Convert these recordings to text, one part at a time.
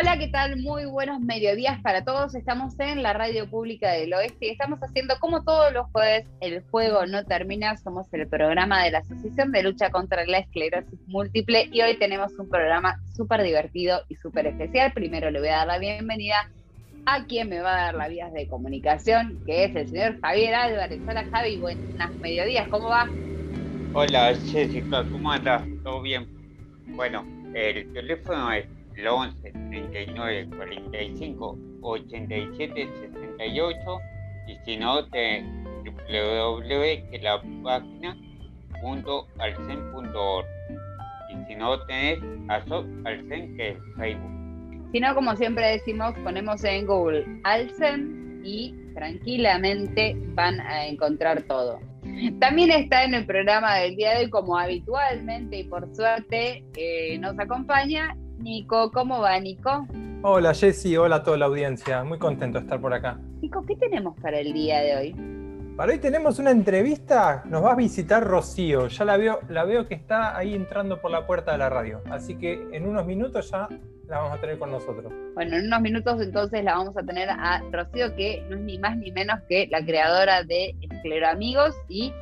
Hola, ¿qué tal? Muy buenos mediodías para todos. Estamos en la radio pública del oeste y estamos haciendo como todos los jueves El Juego No Termina. Somos el programa de la Asociación de Lucha contra la Esclerosis Múltiple y hoy tenemos un programa súper divertido y súper especial. Primero le voy a dar la bienvenida a quien me va a dar las vías de comunicación, que es el señor Javier Álvarez. Hola Javi, buenas mediodías, ¿cómo va? Hola Jessica, ¿cómo andas? ¿Todo bien? Bueno, el teléfono es 11 39 45 87 68 y si no te www.alcen.org y si no tenés ASOC Alcen que es Facebook. Si no, como siempre decimos, ponemos en Google Alcen y tranquilamente van a encontrar todo. También está en el programa del día de hoy, como habitualmente y por suerte eh, nos acompaña Nico. ¿Cómo va, Nico? Hola, Jessy. Hola a toda la audiencia. Muy contento de estar por acá. Nico, ¿qué tenemos para el día de hoy? Para hoy tenemos una entrevista. Nos va a visitar Rocío. Ya la veo, la veo que está ahí entrando por la puerta de la radio. Así que en unos minutos ya la vamos a tener con nosotros. Bueno, en unos minutos entonces la vamos a tener a Rocío, que no es ni más ni menos que la creadora de Escleroamigos y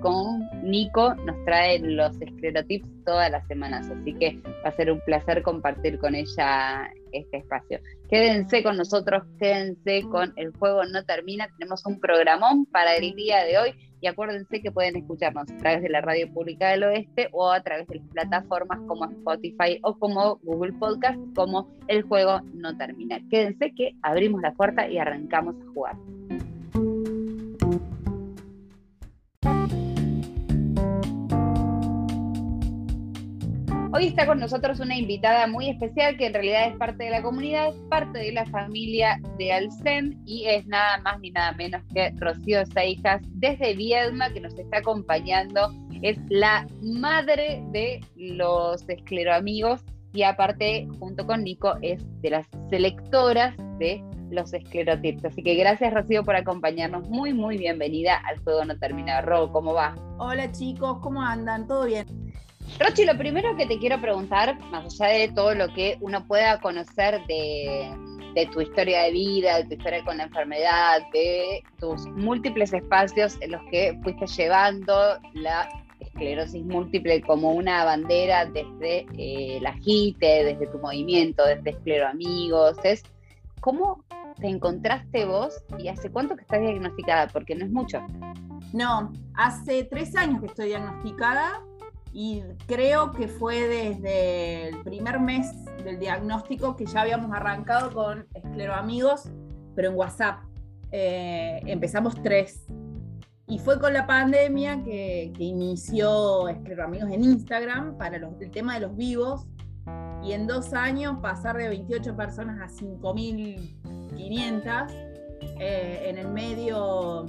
con Nico nos trae los esclerotips todas las semanas. Así que va a ser un placer compartir con ella este espacio. Quédense con nosotros, quédense con El Juego No Termina. Tenemos un programón para el día de hoy y acuérdense que pueden escucharnos a través de la Radio Pública del Oeste o a través de las plataformas como Spotify o como Google Podcast, como El Juego No Termina. Quédense que abrimos la puerta y arrancamos a jugar. Hoy está con nosotros una invitada muy especial que en realidad es parte de la comunidad, parte de la familia de Alcen y es nada más ni nada menos que Rocío Seijas desde Viedma que nos está acompañando. Es la madre de los escleroamigos y aparte, junto con Nico, es de las selectoras de los esclerotips. Así que gracias Rocío por acompañarnos. Muy, muy bienvenida al Juego No Termina. Ro, ¿cómo va? Hola chicos, ¿cómo andan? ¿Todo bien? Rochi, lo primero que te quiero preguntar, más allá de todo lo que uno pueda conocer de, tu historia de vida, de tu historia con la enfermedad, de tus múltiples espacios en los que fuiste llevando la esclerosis múltiple como una bandera desde eh, la JITE, desde tu movimiento, desde Escleroamigos, es cómo te encontraste vos y hace cuánto que estás diagnosticada, porque no es mucho. No, hace tres años que estoy diagnosticada y creo que fue desde el primer mes del diagnóstico que ya habíamos arrancado con Escleroamigos, pero en WhatsApp. Eh, empezamos tres. Y fue con la pandemia que, que inició Escleroamigos en Instagram para el tema de los vivos. Y en dos años pasar de 28 personas a 5.500. Eh, en el medio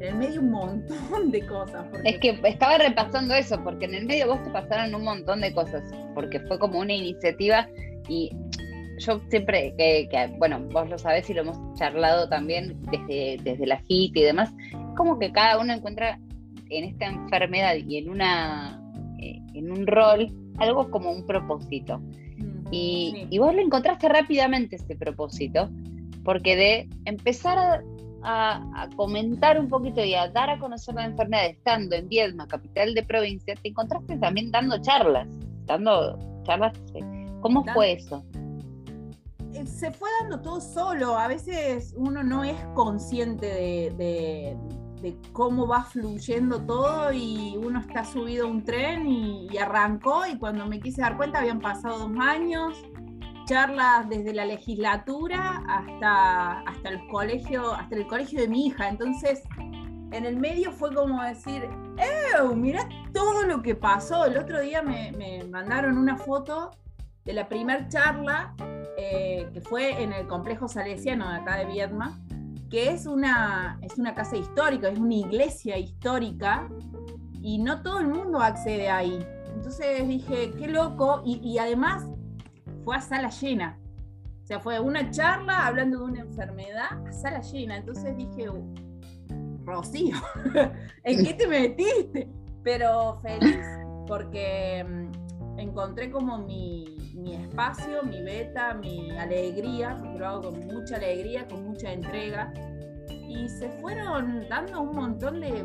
en el medio un montón de cosas. Es que estaba repasando eso, porque en el medio vos te pasaron un montón de cosas, porque fue como una iniciativa y yo siempre, que, bueno, vos lo sabés y lo hemos charlado también desde, desde la HIT y demás, como que cada uno encuentra en esta enfermedad y en una eh, en un rol algo como un propósito. Mm, y, y vos lo encontraste rápidamente ese propósito, porque de empezar a a, comentar un poquito y a dar a conocer la enfermedad estando en Viedma, capital de provincia, te encontraste también dando charlas, dando charlas. ¿Cómo fue eso? Eh, se fue dando todo solo. A veces uno no es consciente de, cómo va fluyendo todo y uno está subido a un tren y, arrancó y cuando me quise dar cuenta habían pasado dos años charlas desde la legislatura hasta, hasta el colegio, hasta el colegio de mi hija. Entonces, en el medio fue como decir, ¡eh! Mirá todo lo que pasó. El otro día me, mandaron una foto de la primer charla eh, que fue en el complejo salesiano de acá de Viedma, que es una, es una casa histórica, es una iglesia histórica y no todo el mundo accede ahí. Entonces dije, qué loco, y además fue a sala llena. O sea, fue una charla hablando de una enfermedad a sala llena. Entonces dije, uh, Rocío, ¿en qué te metiste? Pero feliz, porque mm, encontré como mi, mi espacio, mi beta, mi alegría, lo hago con mucha alegría, con mucha entrega. Y se fueron dando un montón de,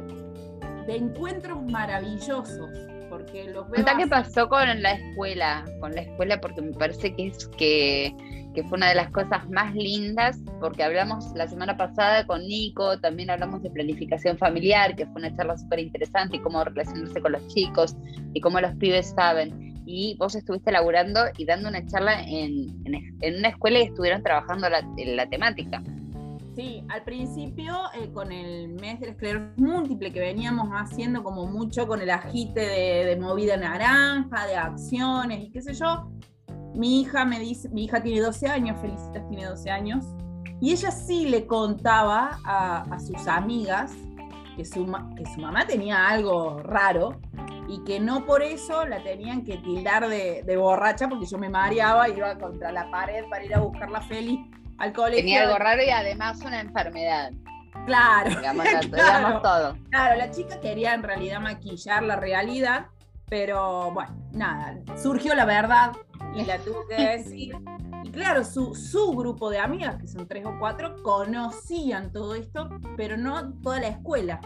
de encuentros maravillosos. Porque los veo Contá qué así. pasó con la escuela, con la escuela, porque me parece que es que, que fue una de las cosas más lindas, porque hablamos la semana pasada con Nico, también hablamos de planificación familiar, que fue una charla súper interesante, y cómo relacionarse con los chicos, y cómo los pibes saben. Y vos estuviste laburando y dando una charla en, en, en una escuela y estuvieron trabajando la, en la temática. Sí, al principio eh, con el mes de la esclerosis múltiple que veníamos haciendo como mucho con el agite de, movida naranja, de acciones y qué sé yo, mi hija me dice, mi hija tiene 12 años, Felicitas tiene 12 años, y ella sí le contaba a, sus amigas que su, que su mamá tenía algo raro y que no por eso la tenían que tildar de, borracha porque yo me mareaba y iba contra la pared para ir a buscar la Feli al colegio. Tenía algo raro y además una enfermedad, Claro, digamos, Claro. digamos todo. claro, la chica quería en realidad maquillar la realidad, pero bueno, nada, surgió la verdad y la tuvo que decir. Y claro, su, su grupo de amigas, que son tres o cuatro, conocían todo esto, pero no toda la escuela.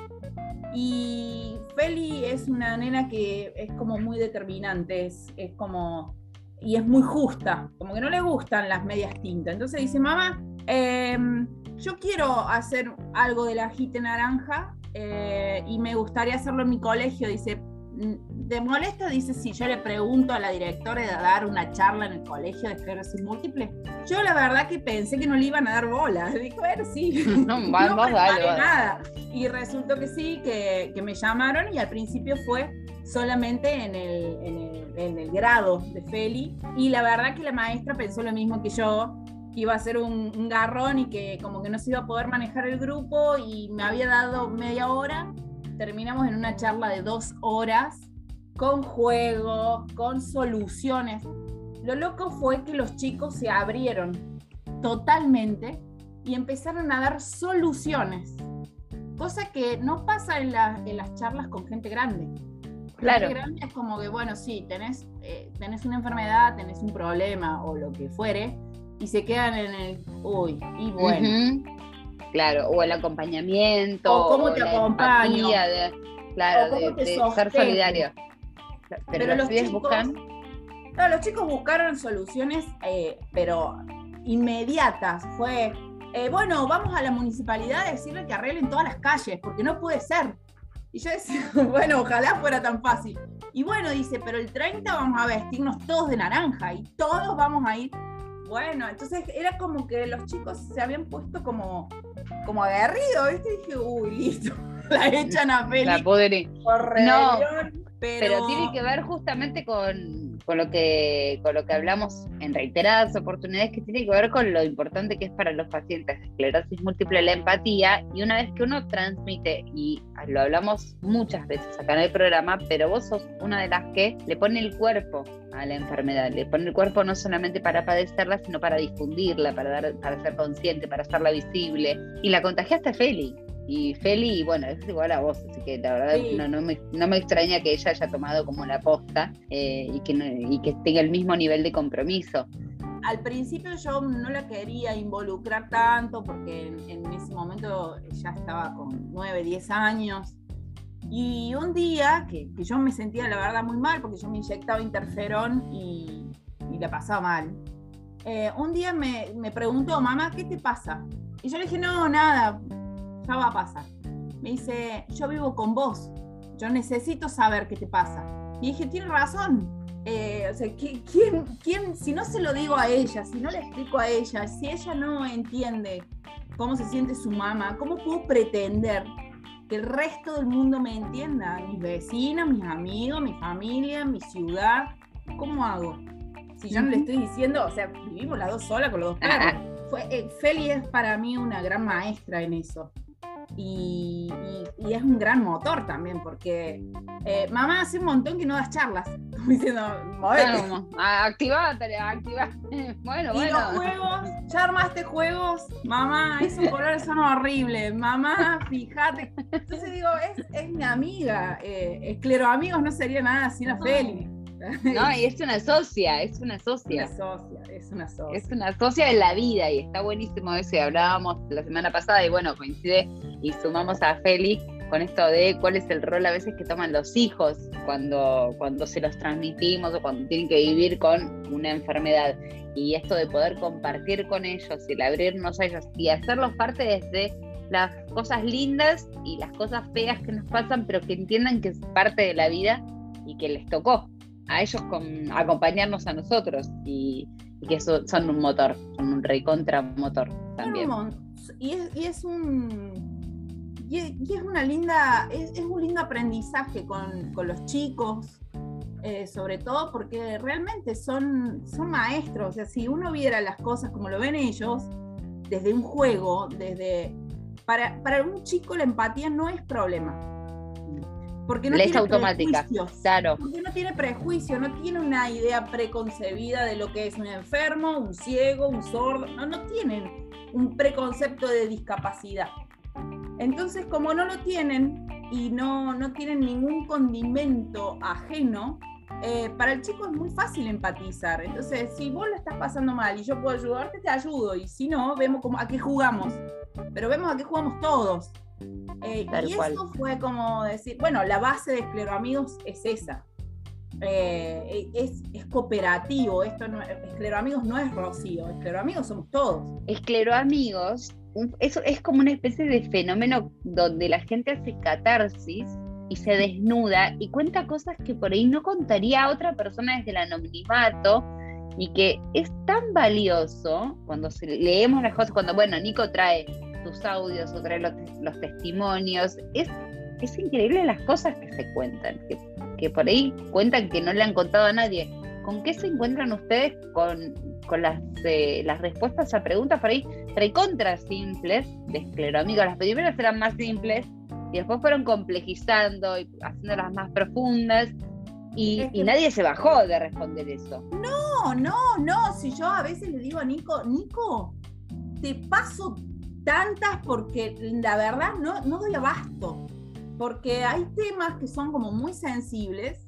Y Feli es una nena que es como muy determinante, es, es como. Y es muy justa, como que no le gustan las medias tintas. Entonces dice, mamá, em, yo quiero hacer algo del agite naranja eh, y me gustaría hacerlo en mi colegio. Dice, "Mm, ¿te molesta? Dice, si yo le pregunto a la directora de dar una charla en el colegio de esclerosis múltiple. Yo la verdad que pensé que no le iban a dar bola. Dijo, bueno, sí. No, no preparé dale. nada. Y resultó que sí, que, que me llamaron y al principio fue solamente en el, en, el, en el grado de Feli. Y la verdad que la maestra pensó lo mismo que yo, que iba a ser un, un garrón y que como que no se iba a poder manejar el grupo y me había dado media hora. Terminamos en una charla de dos horas con juego, con soluciones. Lo loco fue que los chicos se abrieron totalmente y empezaron a dar soluciones, cosa que no pasa en las charlas con gente grande. Claro. Grande es como que, bueno, sí, tenés, eh, tenés una enfermedad, tenés un problema o lo que fuere, y se quedan en el, uy, y bueno. Claro, o el acompañamiento. O cómo te acompaño. de- claro, O cómo de, te de ser solidario. Pero, Pero los chicos- buscan. Claro, los chicos buscaron soluciones, eh, pero inmediatas. Fue, eh, bueno, vamos a la municipalidad a decirle que arreglen todas las calles, porque no puede ser. Y yo decía, bueno, ojalá fuera tan fácil. Y bueno, dice, pero el 30 vamos a vestirnos todos de naranja y todos vamos a ir. Bueno, entonces era como que los chicos se habían puesto como, como aguerridos, ¿viste? Y dije, uy, listo, la echan a La Félix pudri. por rebelión. pero... Pero tiene que ver justamente con, con lo que con lo que hablamos en reiteradas oportunidades, que tiene que ver con lo importante que es para los pacientes de esclerosis múltiple la empatía. Y una vez que uno transmite, y lo hablamos muchas veces acá en el programa, pero vos sos una de las que le pone el cuerpo a la enfermedad, le pone el cuerpo no solamente para padecerla, sino para difundirla, para, dar, para ser consciente, para hacerla visible. Y la contagiaste a. Y Feli, bueno, es igual a vos, así que la verdad Sí. no, no, me, no me extraña que ella haya tomado como la posta eh, y, que no- y que tenga el mismo nivel de compromiso. al principio yo no la quería involucrar tanto porque en, en ese momento ya estaba con 9, 10 años. Y un día que, que yo me sentía la verdad muy mal porque yo me inyectaba interferón y, y la pasaba mal. eh, un día me, me preguntó, mamá, ¿qué te pasa? Y yo le dije, no, nada, ya va a pasar. Me dice, yo vivo con vos, yo necesito saber qué te pasa. Y dije, tiene razón, eh, o sea, ¿qui- ¿quién, quién, si no se lo digo a ella, si no le explico a ella, si ella no entiende cómo se siente su mamá, ¿cómo puedo pretender que el resto del mundo me entienda? Mis vecinas, mis amigos, mi familia, mi ciudad. ¿Cómo hago? Si yo no le estoy diciendo, o sea, vivimos las dos solas con los dos perros. Fue, eh, Feli es para mí una gran maestra en eso. Y, y- y es un gran motor también, porque eh, mamá hace un montón que no das charlas, como diciendo, "Movete". Claro, como, "Ah, activate, activate. Bueno, Y bueno. los juegos, ya armaste juegos, mamá, esos colores son horribles, mamá, fíjate. Entonces digo, es, es mi amiga, eh, escleroamigos no sería nada sin la Feli. No, y es una socia, es una socia. Una socia, es una socia. Es una socia de la vida y está buenísimo eso. Y hablábamos la semana pasada y bueno, coincide y sumamos a Félix con esto de cuál es el rol a veces que toman los hijos cuando, cuando se los transmitimos o cuando tienen que vivir con una enfermedad. Y esto de poder compartir con ellos y el abrirnos a ellos y hacerlos parte desde las cosas lindas y las cosas feas que nos pasan, pero que entiendan que es parte de la vida y que les tocó a ellos con, acompañarnos a nosotros y, que son un motor, son un recontra motor también. Y es, y es un y es, una linda, es, un lindo aprendizaje con, los chicos, eh, sobre todo porque realmente son, son maestros. O sea, si uno viera las cosas como lo ven ellos, desde un juego, desde. Para, para un chico la empatía no es problema. Porque no tiene automática, claro. Porque no tiene prejuicio, no tiene una idea preconcebida de lo que es un enfermo, un ciego, un sordo. No, no tienen un preconcepto de discapacidad. Entonces, como no lo tienen y no, no tienen ningún condimento ajeno, eh, para el chico es muy fácil empatizar. Entonces, si vos lo estás pasando mal y yo puedo ayudarte, te ayudo. Y si no, vemos como a qué jugamos. Pero vemos a qué jugamos todos. Eh, y eso fue como decir, bueno, la base de Escleroamigos es esa. Eh, es, es, cooperativo, esto no, Escleroamigos no es Rocío, Escleroamigos somos todos. Escleroamigos eso es como una especie de fenómeno donde la gente hace catarsis y se desnuda y cuenta cosas que por ahí no contaría a otra persona desde el anonimato y que es tan valioso cuando leemos las cosas, cuando, bueno, Nico trae sus audios o trae los, testimonios, es, es increíble las cosas que se cuentan, que, que por ahí cuentan que no le han contado a nadie. ¿Con qué se encuentran ustedes con, las, eh, las respuestas a preguntas por ahí recontra simples de escleroamigos? Las primeras eran más simples y después fueron complejizando y haciéndolas más profundas y, nadie se bajó de responder eso. No, no, no. Si yo a veces le digo a Nico, Nico, te paso tantas porque la verdad no, no doy abasto. Porque hay temas que son como muy sensibles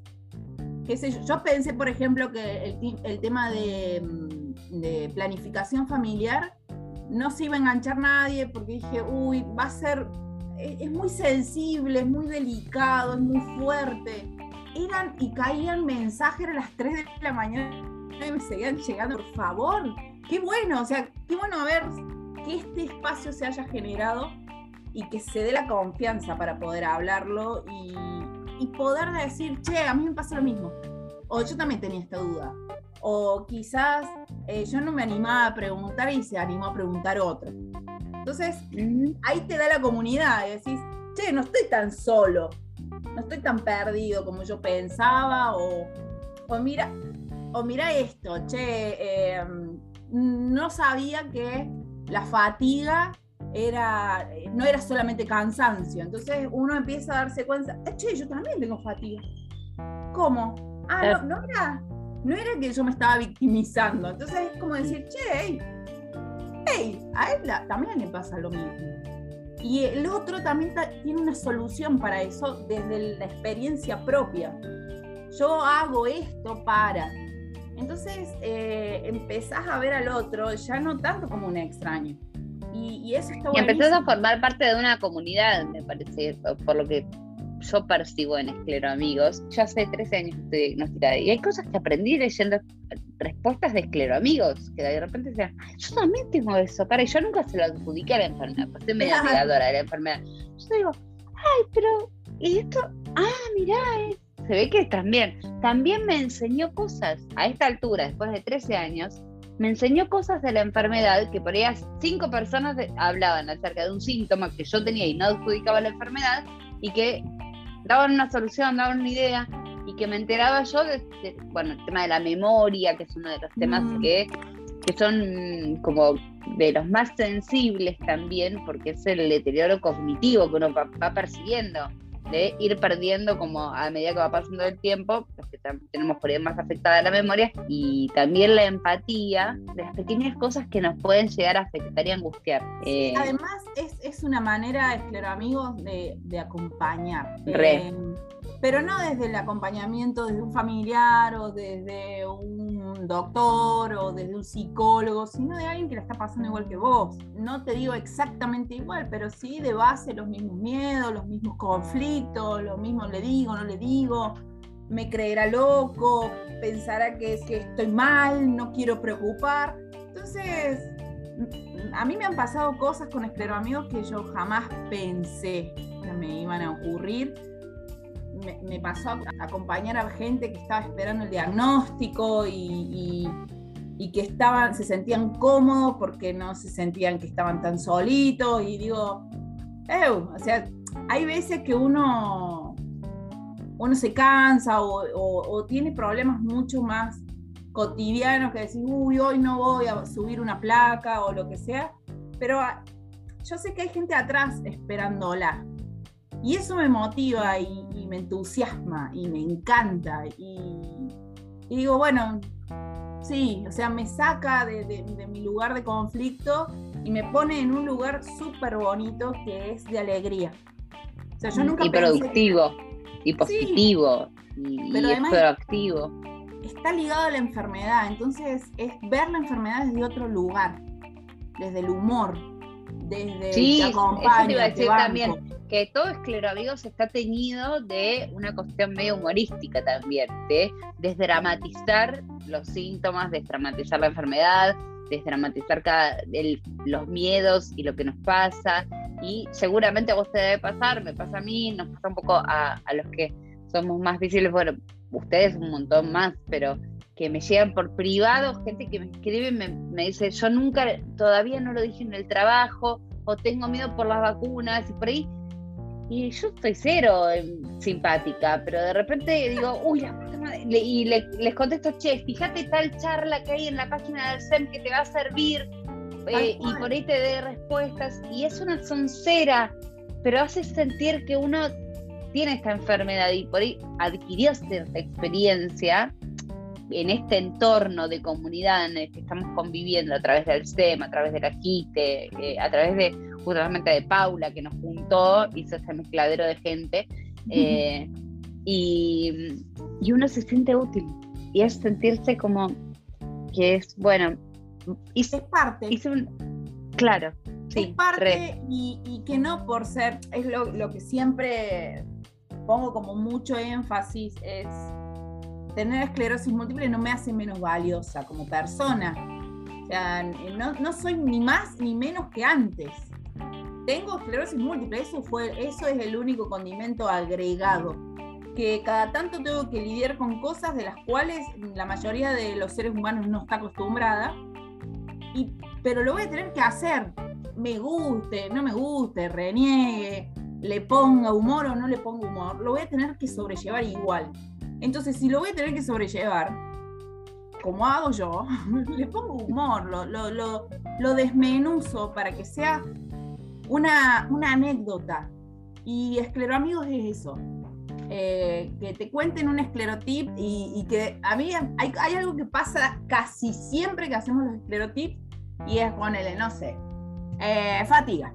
yo, pensé, por ejemplo, que el, tema mm, de, planificación familiar no se iba a enganchar nadie porque dije, uy, va a ser, e, es, muy sensible, es muy delicado, es muy fuerte. Eran y caían mensajes a las 3 de la mañana y me seguían llegando, por favor, qué bueno, o sea, qué bueno ver que este espacio se haya generado y que se dé la confianza para poder hablarlo y, y poder decir, che, a mí me pasa lo mismo. O yo también tenía esta duda. O quizás eh, yo no me animaba a preguntar y se animó a preguntar otro. Entonces, ahí te da la comunidad y decís, che, no estoy tan solo, no estoy tan perdido como yo pensaba, o, o mira, o mira esto, che, em, no sabía que la fatiga era, no era solamente cansancio. Entonces uno empieza a darse cuenta, eh, che, yo también tengo fatiga. ¿Cómo? Ah, no, era, no era que yo me estaba victimizando. Entonces es como decir, che, hey, a él también le pasa lo mismo. Y el otro también tiene una solución para eso desde la experiencia propia. Yo hago esto para. Entonces eh, empezás a ver al otro ya no tanto como un extraño, y, eso está Y empezás a formar parte de una comunidad, me parece, por lo que yo percibo en Esclero Amigos. Yo hace 13 años estoy diagnosticada y hay cosas que aprendí leyendo respuestas de Esclero Amigos, que de repente decían, yo también tengo eso, para, y yo nunca se lo adjudiqué a la enfermedad, pues soy media negadora de la enfermedad. Yo digo, ay, pero, ¿y esto? Ah, mirá, se ve que también, también me enseñó cosas a esta altura, después de 13 años, me enseñó cosas de la enfermedad que por ahí cinco personas hablaban acerca de un síntoma que yo tenía y no adjudicaba la enfermedad y que daban una solución, daban una idea y que me enteraba yo de, bueno, el tema de la memoria, que es uno de los temas mm. que, que son como de los más sensibles también, porque es el deterioro cognitivo que uno va persiguiendo de ir perdiendo como a medida que va pasando el tiempo, los que tenemos por ahí más afectada la memoria, y también la empatía de las pequeñas cosas que nos pueden llegar a afectar y angustiar. Eh, además, es, es, una manera, amigos, de, de acompañar. Eh, pero no desde el acompañamiento desde un familiar o desde un doctor o desde un psicólogo, sino de alguien que la está pasando igual que vos. No te digo exactamente igual, pero sí de base los mismos miedos, los mismos conflictos, lo mismo le digo, no le digo, me creerá loco, pensará que, que estoy mal, no quiero preocupar. Entonces, a mí me han pasado cosas con escleroamigos que yo jamás pensé que me iban a ocurrir me, pasó a acompañar a gente que estaba esperando el diagnóstico y, que estaban, se sentían cómodos porque no se sentían que estaban tan solitos. Y digo, o sea, hay veces que uno, uno se cansa o, tiene problemas mucho más cotidianos que decir, uy, hoy no voy a subir una placa o lo que sea, pero yo sé que hay gente atrás esperándola. Y eso me motiva y, me entusiasma y me encanta. Y, digo, bueno, sí, o sea, me saca de, mi lugar de conflicto y me pone en un lugar súper bonito que es de alegría. O sea, yo nunca y productivo, y positivo, y, pero es proactivo. Está ligado a la enfermedad, entonces es ver la enfermedad desde otro lugar, desde el humor, desde sí, acompaña, eso iba a decir también que todo escleroamigos está teñido de una cuestión medio humorística también, de desdramatizar los síntomas, desdramatizar la enfermedad, desdramatizar cada, los miedos y lo que nos pasa. Y seguramente a vos te debe pasar, me pasa a mí, nos pasa un poco a, los que somos más visibles, bueno, ustedes un montón más, pero que me llegan por privado, gente que me escribe, me, me dice, yo nunca, todavía no lo dije en el trabajo, o tengo miedo por las vacunas, y por ahí y yo estoy cero em, simpática, pero de repente digo, uy, la puta madre. y les contesto, che, fíjate tal charla que hay en la página del SEM que te va a servir, eh, y por ahí te dé respuestas. Y es una soncera, pero hace sentir que uno tiene esta enfermedad y por ahí adquirió cierta experiencia en este entorno de comunidad en el que estamos conviviendo a través del SEM, a través de la JITE, eh, a través de justamente de Paula, que nos juntó, hizo ese mezcladero de gente, eh, y, uno se siente útil, y es sentirse como que es, bueno, es parte. claro. Sí, es parte y, que no por ser, es lo, que siempre pongo como mucho énfasis, es tener esclerosis múltiple no me hace menos valiosa como persona. O sea, no, no, soy ni más ni menos que antes tengo esclerosis múltiple, eso, fue, eso es el único condimento agregado, que cada tanto tengo que lidiar con cosas de las cuales la mayoría de los seres humanos no está acostumbrada, y, pero lo voy a tener que hacer, me guste, no me guste, reniegue, le ponga humor o no le ponga humor, lo voy a tener que sobrellevar igual. Entonces, si lo voy a tener que sobrellevar, como hago yo, le pongo humor, lo, lo, desmenuzo para que sea una, anécdota. Y escleroamigos es eso. Eh, que te cuenten un esclerotip y, que a mí hay, hay, algo que pasa casi siempre que hacemos los esclerotips y es ponerle, no sé, eh, fatiga.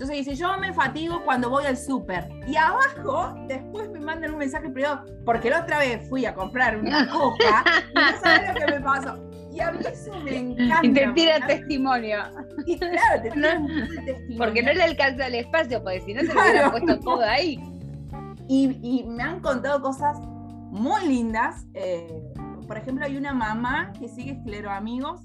Entonces dice, yo me fatigo cuando voy al súper. Y abajo, después me mandan un mensaje privado, porque la otra vez fui a comprar una coca y no sabes lo que me pasó. Y a mí eso me encanta. Y te tira testimonio. Y claro, te tira un testimonio. Porque no le alcanza el espacio, porque si no se lo hubiera puesto todo ahí. Y, me han contado cosas muy lindas. Eh, por ejemplo, hay una mamá que sigue esclero amigos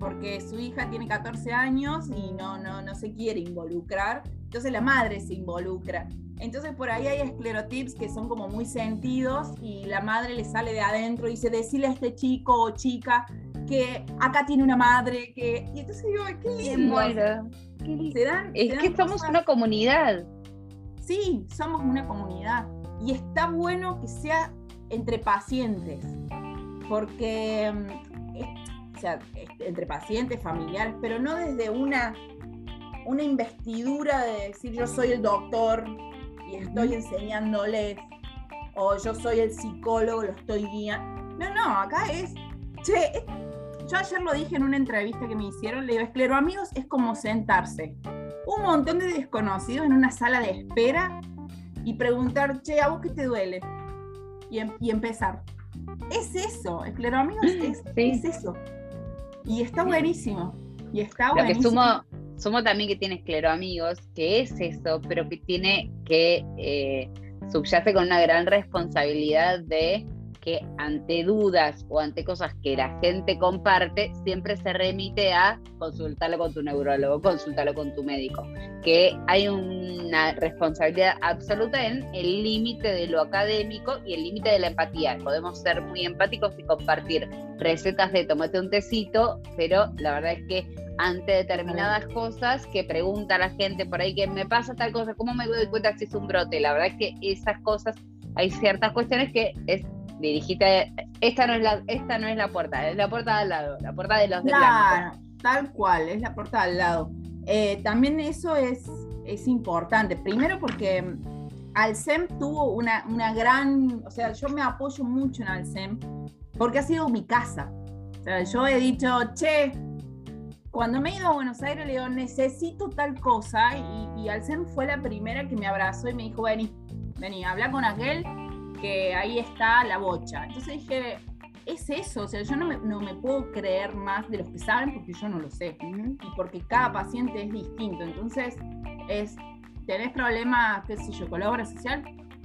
porque su hija tiene 14 años y no, no, no se quiere involucrar. Entonces la madre se involucra. Entonces por ahí hay esclerotips que son como muy sentidos y la madre le sale de adentro y dice, decirle a este chico o chica que acá tiene una madre, que... Y entonces digo, qué lindo. es que somos una comunidad. Sí, somos una comunidad. Y está bueno que sea entre pacientes, porque, mm, o sea, entre pacientes, familiares, pero no desde una, una investidura de decir yo soy el doctor y estoy enseñándoles, o yo soy el psicólogo, lo estoy guiando. No, no, acá es, che, yo ayer lo dije en una entrevista que me hicieron, le digo, esclero amigos es como sentarse un montón de desconocidos en una sala de espera y preguntar, che, ¿a vos qué te duele? Y, em- y empezar. Es eso, escleroamigos es, Sí. es eso. Y está buenísimo. Y está Lo que buenísimo. sumo, sumo también que tiene escleroamigos, que es eso, pero que tiene que eh, subyace con una gran responsabilidad de que ante dudas o ante cosas que la gente comparte, siempre se remite a consultarlo con tu neurólogo, consultarlo con tu médico. Que hay una responsabilidad absoluta en el límite de lo académico y el límite de la empatía. Podemos ser muy empáticos y compartir recetas de tomate un tecito, pero la verdad es que ante determinadas cosas que pregunta la gente por ahí que me pasa tal cosa, ¿cómo me doy cuenta si es un brote? La verdad es que esas cosas, hay ciertas cuestiones que es dirigite, esta no es la, esta no es la puerta, es la puerta de al lado, la puerta de los de. Claro, tal cual, es la puerta al lado. Eh, también eso es, es importante. Primero porque mm, Alcem tuvo una, una gran, o sea, yo me apoyo mucho en Alcem porque ha sido mi casa. O sea, yo he dicho, che, cuando me he ido a Buenos Aires le digo, necesito tal cosa y, y Alcem fue la primera que me abrazó y me dijo, vení, vení, habla con aquel que ahí está la bocha. Entonces dije, es eso, o sea, yo no me, no me puedo creer más de los que saben porque yo no lo sé. Y porque cada paciente es distinto. Entonces, es, tenés problemas, qué sé yo, con la obra social,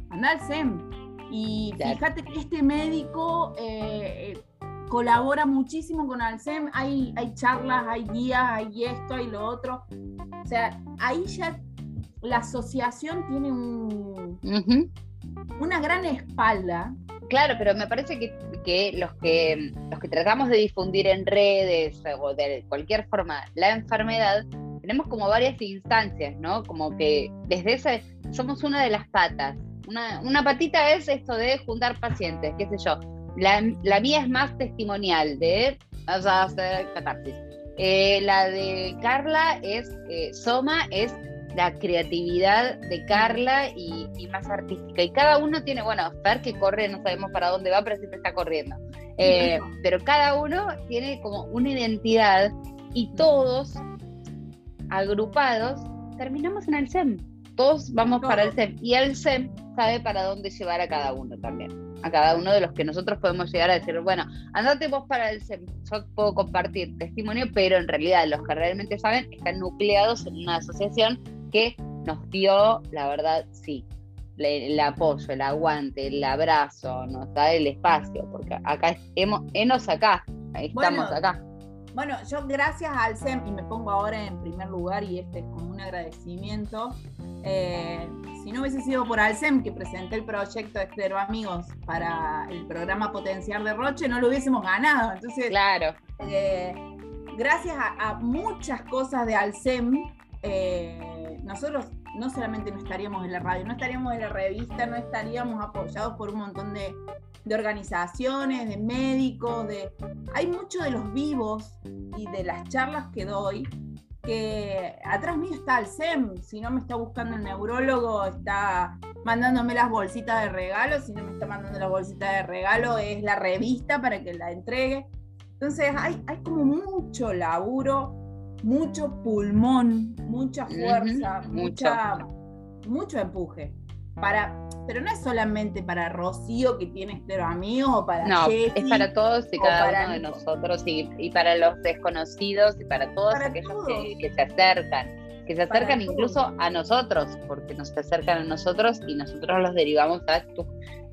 anda al SEM. Y fíjate que este médico eh, eh, colabora muchísimo con Alcem, hay, hay charlas, hay guías, hay esto, hay lo otro. O sea, ahí ya la asociación tiene un- Ujú. Una gran espalda. Claro, pero me parece que, que los que los que tratamos de difundir en redes o de cualquier forma la enfermedad, tenemos como varias instancias, ¿no? Como que desde ese somos una de las patas. Una, una patita es esto de juntar pacientes, qué sé yo. La, la mía es más testimonial, de vamos a hacer catarsis. Eh, la de Carla es, eh, Soma es la creatividad de Carla y, y más artística. Y cada uno tiene, bueno, Fer que corre, no sabemos para dónde va, pero siempre está corriendo. Eh, pero cada uno tiene como una identidad y todos agrupados terminamos en el SEM. Todos vamos para el SEM y el SEM sabe para dónde llevar a cada uno también. A cada uno de los que nosotros podemos llegar a decir, bueno, andate vos para el SEM. Yo puedo compartir testimonio, pero en realidad los que realmente saben están nucleados en una asociación que nos dio, la verdad, sí, le- el apoyo, el aguante, el abrazo, nos da el espacio, porque acá hemos, enos acá, Bueno, estamos acá. Bueno, yo gracias al SEM, y me pongo ahora en primer lugar, y este es como un agradecimiento. eh, si no hubiese sido por Alcem que presenté el proyecto de Esclero Amigos para el programa Potenciar de Roche, no lo hubiésemos ganado. Entonces, Claro, eh, gracias a, a muchas cosas de Alcem, eh, nosotros no solamente no estaríamos en la radio, no estaríamos en la revista, no estaríamos apoyados por un montón de, de organizaciones, de médicos, de... Hay mucho de los vivos y de las charlas que doy que atrás mío está el SEM, si no me está buscando el neurólogo, está mandándome las bolsitas de regalo, si no me está mandando las bolsitas de regalo, es la revista para que la entregue. Entonces hay, hay como mucho laburo, mucho pulmón, mucha fuerza, mucha, mucho empuje. Para, pero no es solamente para Rocío que tiene amigos o para no, es para todos y cada uno de nosotros y, y para los desconocidos y para todos Para aquellos todos. que, que se acercan, que se Para acercan todos. incluso a nosotros, porque nos acercan a nosotros y nosotros los derivamos a tu-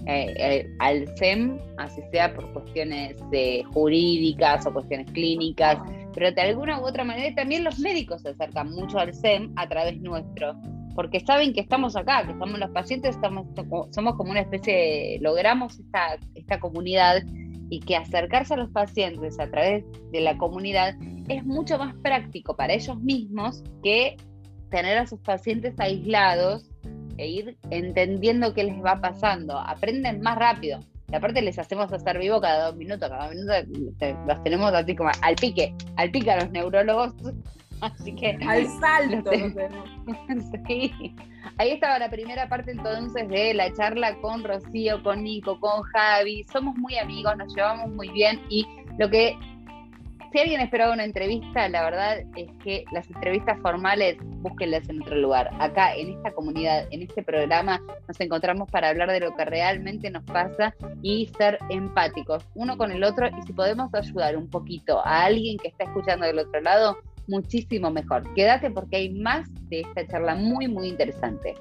eh, eh, al SEM, así sea por cuestiones eh, jurídicas o cuestiones clínicas, pero de alguna u otra manera también los médicos se acercan mucho al SEM a través nuestro, porque saben que estamos acá, que estamos los pacientes, estamos, somos como una especie de, logramos esta, esta comunidad y que acercarse a los pacientes a través de la comunidad es mucho más práctico para ellos mismos que tener a sus pacientes aislados e ir entendiendo qué les va pasando. Aprenden más rápido. Y aparte les hacemos hacer vivo cada dos minutos, cada minuto te- los tenemos así como al pique, al pique a los neurólogos. Así que al salto. Sí. Ahí estaba la primera parte entonces de la charla con Rocío, con Nico, con Javi. Somos muy amigos, nos llevamos muy bien y lo que si alguien esperaba una entrevista, la verdad es que las entrevistas formales búsquenlas en otro lugar. Acá, en esta comunidad, en este programa, nos encontramos para hablar de lo que realmente nos pasa y ser empáticos uno con el otro. Y si podemos ayudar un poquito a alguien que está escuchando del otro lado, muchísimo mejor. Quédate porque hay más de esta charla muy, muy interesante.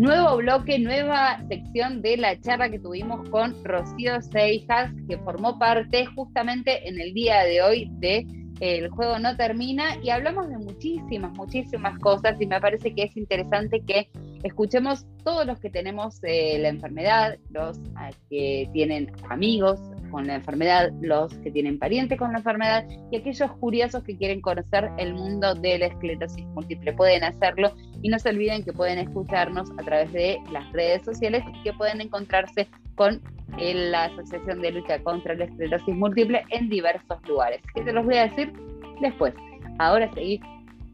Nuevo bloque, nueva sección de la charla que tuvimos con Rocío Seijas, que formó parte justamente en el día de hoy de El juego no termina y hablamos de muchísimas, muchísimas cosas y me parece que es interesante que escuchemos todos los que tenemos eh, la enfermedad, los ah, que tienen amigos, con la enfermedad, los que tienen parientes con la enfermedad y aquellos curiosos que quieren conocer el mundo de la esclerosis múltiple. Pueden hacerlo y no se olviden que pueden escucharnos a través de las redes sociales y que pueden encontrarse con la Asociación de Lucha contra la Esclerosis Múltiple en diversos lugares. Que te los voy a decir después. Ahora seguir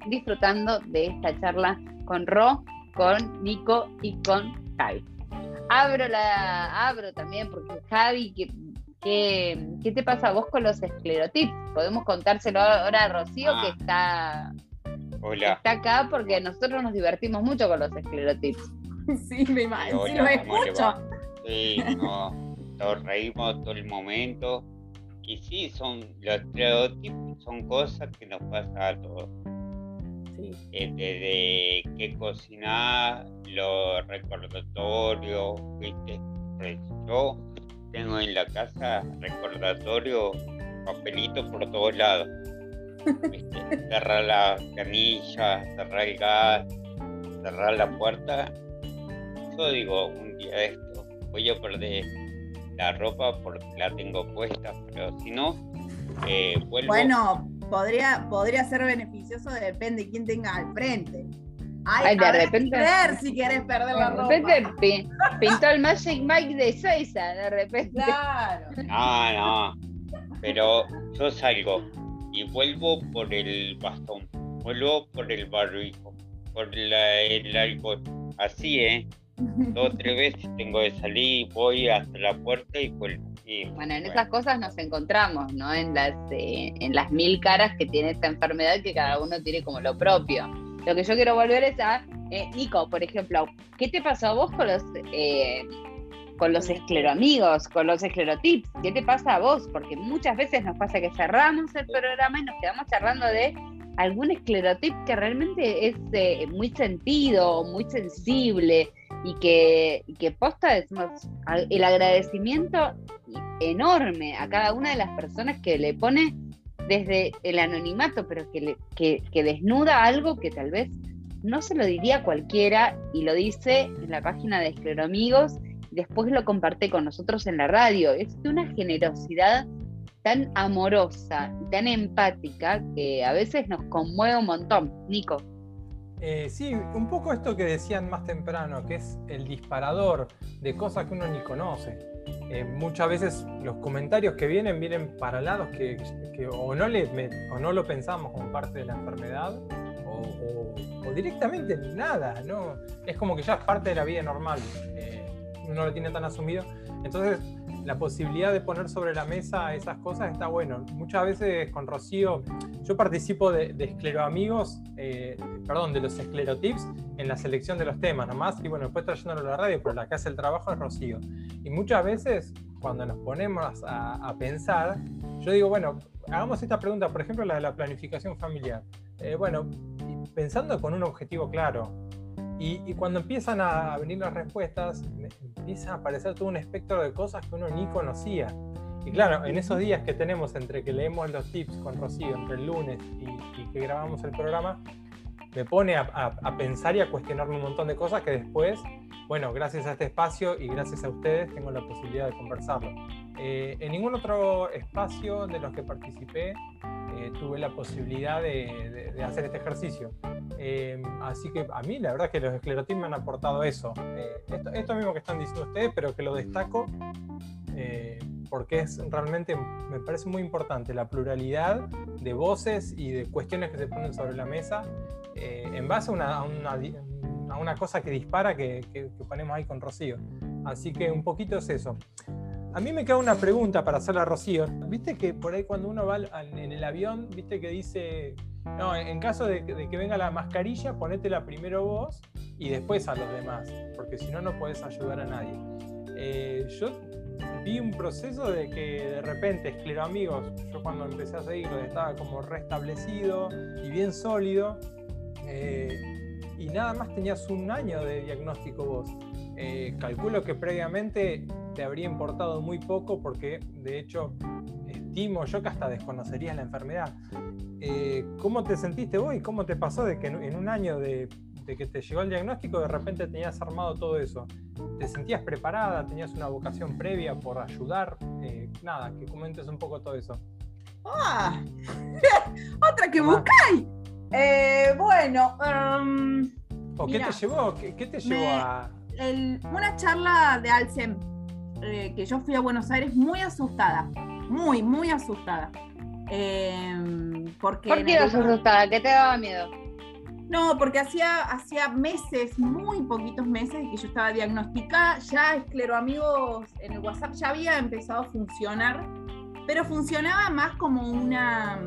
disfrutando de esta charla con Ro, con Nico y con Javi. Abro la abro también porque Javi que ¿Qué, te pasa a vos con los esclerotips? Podemos contárselo ahora a Rocío que ah. está, está acá porque nosotros nos divertimos mucho con los esclerotips. Sí, me imagino, sí, lo escucho. Sí, no, nos reímos todo el momento. Y sí, son los esclerotips son cosas que nos pasan a todos. Sí. Eh, desde que cocinar, los recordatorios, ¿viste? Pues yo tengo en la casa recordatorio, papelito por todos lados. cerrar la canilla, cerrar el gas, cerrar la puerta. Yo digo, un día esto voy a perder la ropa porque la tengo puesta, pero si no, eh, vuelvo. Bueno, podría, podría ser beneficioso, depende de quién tenga al frente. Ay, de repente. Ver si quieres perder la ropa. De repente pintó el Magic Mike de Suiza, de repente. Claro. No, no. Pero yo salgo y vuelvo por el bastón, vuelvo por el barrijo, por el alcohol. Así, ¿eh? Dos o tres veces tengo que salir, voy hasta la puerta y vuelvo. bueno, en esas cosas nos encontramos, ¿no? En las, eh, en las mil caras que tiene esta enfermedad que cada uno tiene como lo propio. Lo que yo quiero volver es a eh, Nico, por ejemplo, ¿qué te pasó a vos con los eh, con los escleroamigos, con los esclerotips? ¿Qué te pasa a vos? Porque muchas veces nos pasa que cerramos el programa y nos quedamos charlando de algún esclerotip que realmente es eh, muy sentido, muy sensible y que, que posta el agradecimiento enorme a cada una de las personas que le pone desde el anonimato, pero que, que, desnuda algo que tal vez no se lo diría cualquiera y lo dice en la página de Escleroamigos, después lo comparte con nosotros en la radio. Es de una generosidad tan amorosa y tan empática que a veces nos conmueve un montón. Nico. Eh, sí, un poco esto que decían más temprano, que es el disparador de cosas que uno ni conoce. Eh, muchas veces los comentarios que vienen vienen para lados que, o, no le, o no lo pensamos como parte de la enfermedad o, directamente nada, ¿no? Es como que ya es parte de la vida normal, eh, uno lo tiene tan asumido. Entonces, la posibilidad de poner sobre la mesa esas cosas está bueno. Muchas veces con Rocío, yo participo de, de escleroamigos, eh, perdón, de los esclerotips en la selección de los temas nomás, y bueno, después trayéndolo a la radio, pero la que hace el trabajo es Rocío. Y muchas veces, cuando nos ponemos a, pensar, yo digo, bueno, hagamos esta pregunta, por ejemplo, la de la planificación familiar. Eh, bueno, pensando con un objetivo claro, y, cuando empiezan a venir las respuestas, empieza a aparecer todo un espectro de cosas que uno ni conocía. Y claro, en esos días que tenemos entre que leemos los tips con Rocío, entre el lunes y, que grabamos el programa, me pone a, pensar y a cuestionarme un montón de cosas que después, bueno, gracias a este espacio y gracias a ustedes tengo la posibilidad de conversarlo. Eh, en ningún otro espacio de los que participé eh, tuve la posibilidad de, hacer este ejercicio. Eh, así que a mí la verdad es que los esclerotips me han aportado eso. Esto, esto, mismo que están diciendo ustedes, pero que lo destaco porque es realmente, me parece muy importante la pluralidad de voces y de cuestiones que se ponen sobre la mesa eh, en base a una, a, una, cosa que dispara que, que, ponemos ahí con Rocío. Así que un poquito es eso. A mí me queda una pregunta para hacerla a Rocío. Viste que por ahí cuando uno va en el avión, viste que dice, no, en caso de, que venga la mascarilla, ponétela primero vos y después a los demás, porque si no, no podés ayudar a nadie. Eh, yo vi un proceso de que de repente Escleroamigos, yo cuando empecé a seguirlo estaba como restablecido y bien sólido, eh, y nada más tenías un año de diagnóstico vos. Eh, calculo que previamente te habría importado muy poco porque de hecho estimo yo que hasta desconocerías la enfermedad. Eh, ¿Cómo te sentiste vos y cómo te pasó de que en un año de, que te llegó el diagnóstico de repente tenías armado todo eso? ¿Te sentías preparada? ¿Tenías una vocación previa por ayudar? nada, que comentes un poco todo eso. ¡Ah! ¡Otra que buscáis! Eh, bueno. Um, qué te llevó? ¿Qué, te llevó a.? Una charla de Alcem, eh, que yo fui a Buenos Aires muy asustada. Muy, muy asustada. Em, porque ¿Por qué ibas asustada? ¿Qué te daba miedo? No, porque hacía, hacía meses, muy poquitos meses, que yo estaba diagnosticada. Ya Escleroamigos en el WhatsApp ya había empezado a funcionar, pero funcionaba más como una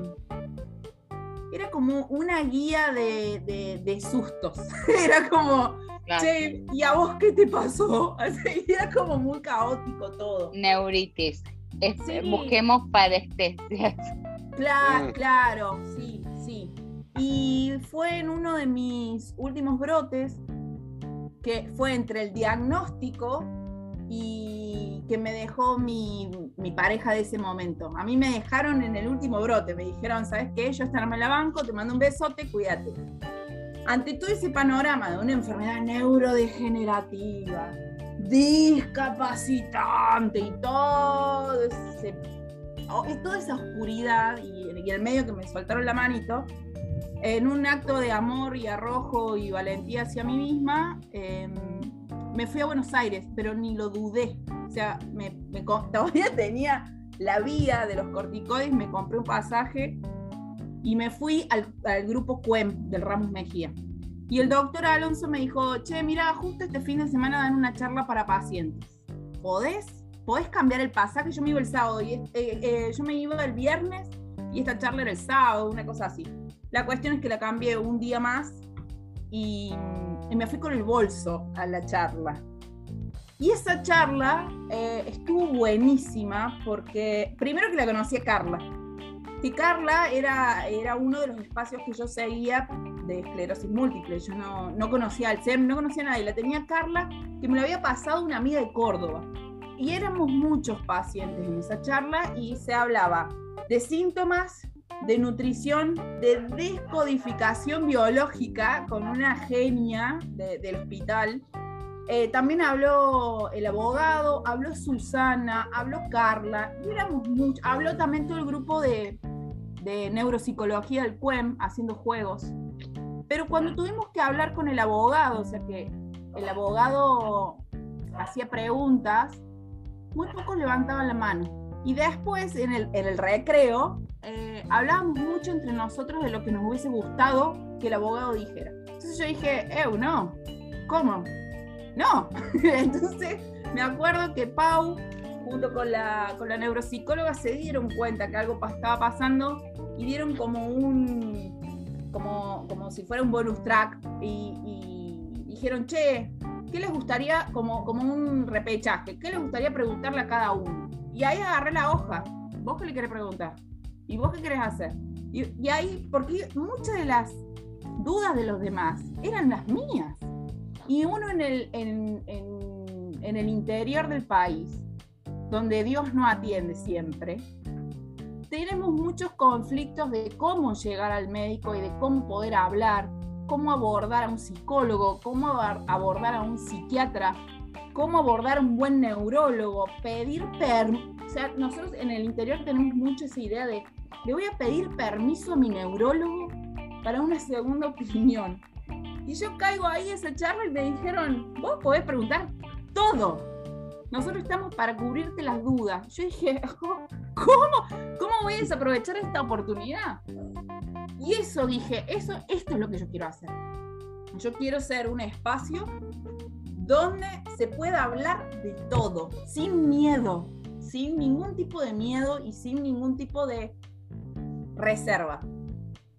era como una guía de, sustos. era como, che, ¿y a vos qué te pasó? era como muy caótico todo. Neuritis. Busquemos parestesias. Claro, mm. claro, sí, sí. Y fue en uno de mis últimos brotes, que fue entre el diagnóstico y que me dejó mi, pareja de ese momento. A mí me dejaron en el último brote, me dijeron, ¿sabes qué? Yo estarme en la banco, te mando un besote, cuídate. Ante todo ese panorama de una enfermedad neurodegenerativa, discapacitante y todo ese, toda esa oscuridad y, y el medio que me soltaron la manito, en un acto de amor y arrojo y valentía hacia mí misma, em, me fui a Buenos Aires, pero ni lo dudé. O sea, me, todavía tenía la vía de los corticoides, me compré un pasaje y me fui al, grupo CUEM del Ramos Mejía. Y el doctor Alonso me dijo, che, mira, justo este fin de semana dan una charla para pacientes. ¿Podés? ¿Podés cambiar el pasaje? Yo me iba el sábado y eh, eh, yo me iba el viernes y esta charla era el sábado, una cosa así. La cuestión es que la cambié un día más y, me fui con el bolso a la charla. Y esa charla eh, estuvo buenísima porque, primero que la conocí a Carla, que Carla era, era uno de los espacios que yo seguía de esclerosis múltiple. Yo no, no conocía al SEM, no conocía a nadie. La tenía Carla, que me lo había pasado una amiga de Córdoba. Y éramos muchos pacientes en esa charla y se hablaba de síntomas, de nutrición, de descodificación biológica con una genia del hospital. Eh, también habló el abogado, habló Susana, habló Carla, y éramos muchos. Habló también todo el grupo de, de neuropsicología del CUEM haciendo juegos. Pero cuando tuvimos que hablar con el abogado, o sea que el abogado hacía preguntas, muy pocos levantaban la mano. Y después, en el, en el recreo, eh, hablábamos mucho entre nosotros de lo que nos hubiese gustado que el abogado dijera. Entonces yo dije, eh, no, ¿cómo? No. Entonces me acuerdo que Pau, junto con la, con la neuropsicóloga, se dieron cuenta que algo estaba pasando y dieron como un, como, como si fuera un bonus track y, y dijeron, che, ¿qué les gustaría, como, como un repechaje, qué les gustaría preguntarle a cada uno? Y ahí agarré la hoja. ¿Vos qué le querés preguntar? ¿Y vos qué querés hacer? Y, ahí, porque muchas de las dudas de los demás eran las mías. Y uno en el, en, en el interior del país, donde Dios no atiende siempre, tenemos muchos conflictos de cómo llegar al médico y de cómo poder hablar, cómo abordar a un psicólogo, cómo abordar a un psiquiatra, cómo abordar un buen neurólogo, pedir permiso. O sea, nosotros en el interior tenemos mucho esa idea de, le voy a pedir permiso a mi neurólogo para una segunda opinión. Y yo caigo ahí a esa charla y me dijeron, vos podés preguntar todo, Nosotros estamos para cubrirte las dudas. Yo dije, ¿cómo? ¿Cómo voy a desaprovechar esta oportunidad? Y eso dije, eso, esto es lo que yo quiero hacer. Yo quiero ser un espacio donde se pueda hablar de todo, sin miedo, sin ningún tipo de miedo y sin ningún tipo de reserva.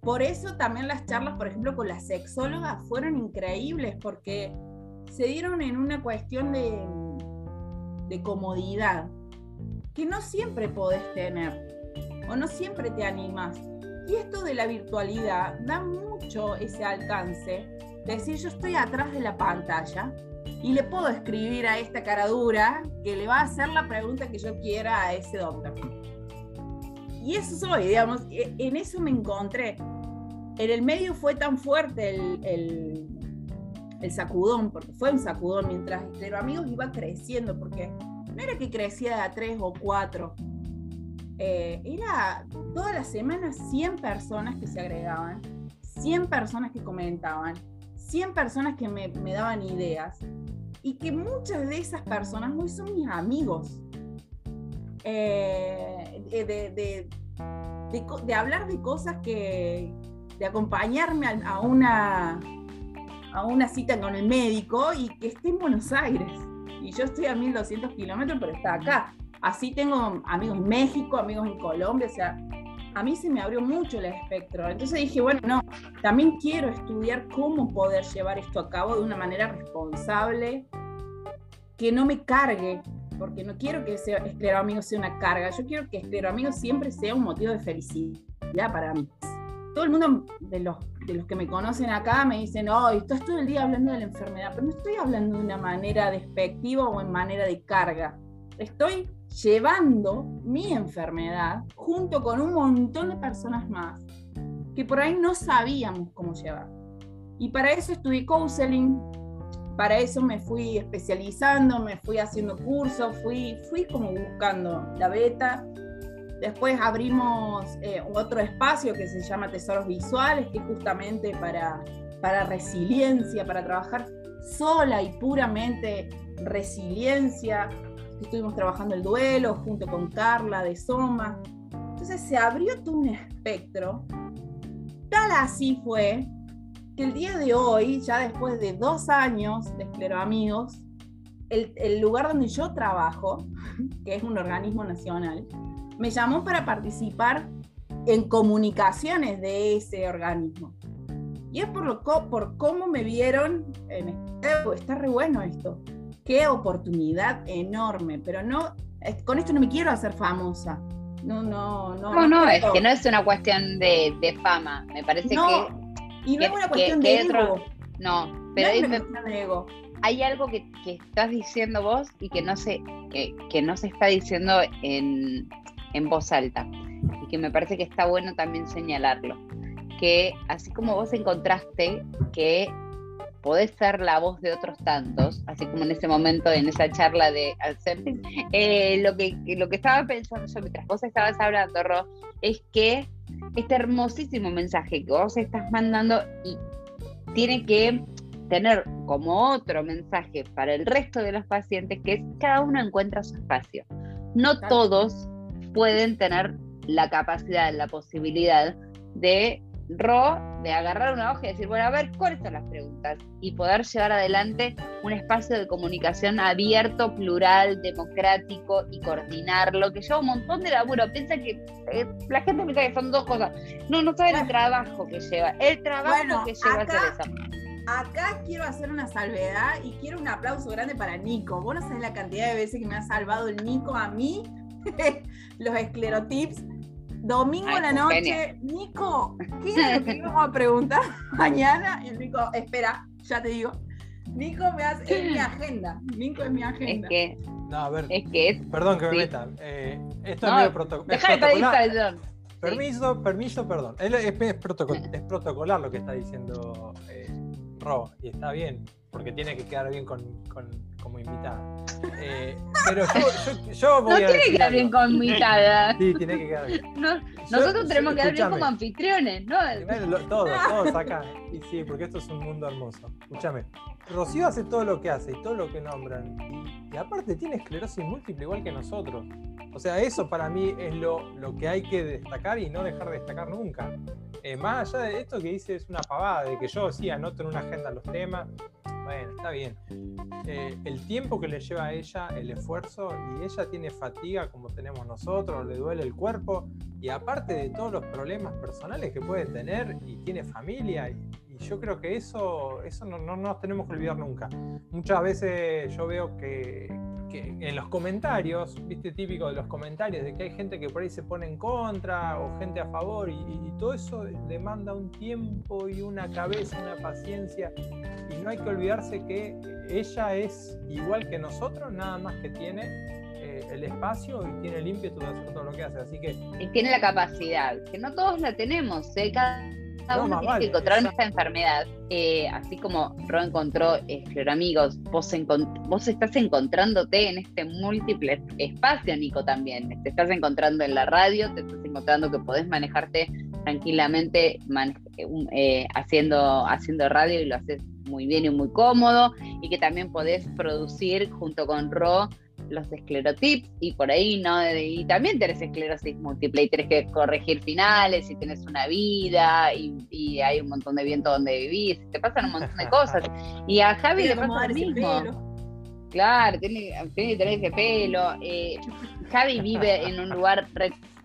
Por eso también las charlas, por ejemplo, con las sexólogas fueron increíbles porque se dieron en una cuestión de, de comodidad que no siempre podés tener o no siempre te animas. Y esto de la virtualidad da mucho ese alcance. Decir, yo estoy atrás de la pantalla y le puedo escribir a esta cara dura que le va a hacer la pregunta que yo quiera a ese doctor. Y eso soy, digamos, e, en eso me encontré. En el medio fue tan fuerte el, el, el sacudón, porque fue un sacudón mientras Pero Amigos iba creciendo, porque no era que crecía de a tres o cuatro, eh, era todas las semanas 100 personas que se agregaban, 100 personas que comentaban, 100 personas que me, me daban ideas y que muchas de esas personas hoy son mis amigos. Eh, de, de, de, hablar de cosas que, de acompañarme a, una, a una cita con el médico y que esté en Buenos Aires. Y yo estoy a 1200 kilómetros, pero está acá. Así tengo amigos en México, amigos en Colombia, o sea, a mí se me abrió mucho el espectro. Entonces dije, bueno, no, también quiero estudiar cómo poder llevar esto a cabo de una manera responsable, que no me cargue, porque no quiero que sea, Amigo sea una carga, yo quiero que Amigo siempre sea un motivo de felicidad para mí. Todo el mundo de los, de los que me conocen acá me dicen, oh, estás todo el día hablando de la enfermedad, pero no estoy hablando de una manera despectiva o en manera de carga. Estoy llevando mi enfermedad junto con un montón de personas más que por ahí no sabíamos cómo llevar. Y para eso estudié counseling, para eso me fui especializando, me fui haciendo cursos, fui, fui como buscando la beta. Después abrimos eh, otro espacio que se llama Tesoros Visuales, que es justamente para, para resiliencia, para trabajar sola y puramente resiliencia, estuvimos trabajando el duelo junto con Carla de Soma. Entonces se abrió todo un espectro. Tal así fue que el día de hoy, ya después de dos años de Escleroamigos, el, el lugar donde yo trabajo, que es un organismo nacional, me llamó para participar en comunicaciones de ese organismo. Y es por, lo, por cómo me vieron en este, está re bueno esto qué oportunidad enorme, pero no, con esto no me quiero hacer famosa. No, no, no. No, no, es que no es una cuestión de, fama, me parece que... Y no es una cuestión de ego. no, pero hay algo que, estás diciendo vos y que no se, que, no se está diciendo en, en voz alta y que me parece que está bueno también señalarlo. Que así como vos encontraste que podés ser la voz de otros tantos, así como en ese momento, en esa charla de eh, lo, que, lo que estaba pensando yo mientras vos estabas hablando, Ro, es que este hermosísimo mensaje que vos estás mandando y tiene que tener como otro mensaje para el resto de los pacientes, que es cada uno encuentra su espacio. No todos pueden tener la capacidad, la posibilidad de Ro de agarrar una hoja y decir, bueno, a ver, ¿cuáles son las preguntas? Y poder llevar adelante un espacio de comunicación abierto, plural, democrático y coordinarlo, que lleva un montón de laburo. Piensa que eh, la gente me cae, son dos cosas. No, no saben el trabajo que lleva, el trabajo que lleva hacer eso. Acá quiero hacer una salvedad y quiero un aplauso grande para Nico. Vos no sabés la cantidad de veces que me ha salvado el Nico a mí, los esclerotips Domingo en la noche, Nico, ¿qué es lo que íbamos a preguntar mañana? Y Nico, espera, ya te digo. Nico me hace, es mi agenda. Nico es mi agenda. Es que, no, a ver, es que es, perdón que me meta. Eh, esto es medio protocolo. Deja de pedir Permiso, permiso, perdón. Es, es, protocolar lo que está diciendo eh, Ro, y está bien, porque tiene que quedar bien con, con, como invitada. Eh, pero yo, yo, voy no a tiene que quedar bien con invitada. Sí, tiene que quedar bien. No, nosotros tenemos que quedar bien como anfitriones, ¿no? todos, todos acá. Y sí, porque esto es un mundo hermoso. Escúchame. Rocío hace todo lo que hace y todo lo que nombran. Y, aparte tiene esclerosis múltiple igual que nosotros. O sea, eso para mí es lo, lo que hay que destacar y no dejar de destacar nunca. Eh, más allá de esto que dice es una pavada, de que yo sí anoto en una agenda los temas, bueno, está bien. Eh, el tiempo que le lleva a ella, el esfuerzo, y ella tiene fatiga como tenemos nosotros, le duele el cuerpo, y aparte de todos los problemas personales que puede tener, y tiene familia, y, yo creo que eso, eso no, no, nos tenemos que olvidar nunca. Muchas veces yo veo que, en los comentarios, viste, típico de los comentarios, de que hay gente que por ahí se pone en contra o gente a favor, y, todo eso demanda un tiempo y una cabeza, una paciencia, y no hay que olvidarse que ella es igual que nosotros, nada más que tiene eh, el espacio y tiene el ímpetu de hacer todo lo que hace. Así que. Y tiene la capacidad, que no todos la tenemos. ¿eh? Cada, uno tiene que encontrar esta enfermedad. Eh, así como Ro encontró escleroamigos, vos, vos estás encontrándote en este múltiple espacio, Nico, también. Te estás encontrando en la radio, te estás encontrando que podés manejarte tranquilamente eh, haciendo, haciendo radio y lo haces muy bien y muy cómodo y que también podés producir junto con Ro los esclerotips y por ahí no y también tenés esclerosis múltiple y tenés que corregir finales y tenés una vida y, hay un montón de viento donde vivís te pasan un montón de cosas. Y a Javi le pasa lo mismo. claro tiene, tiene que tener ese pelo. Eh, Javi vive en un lugar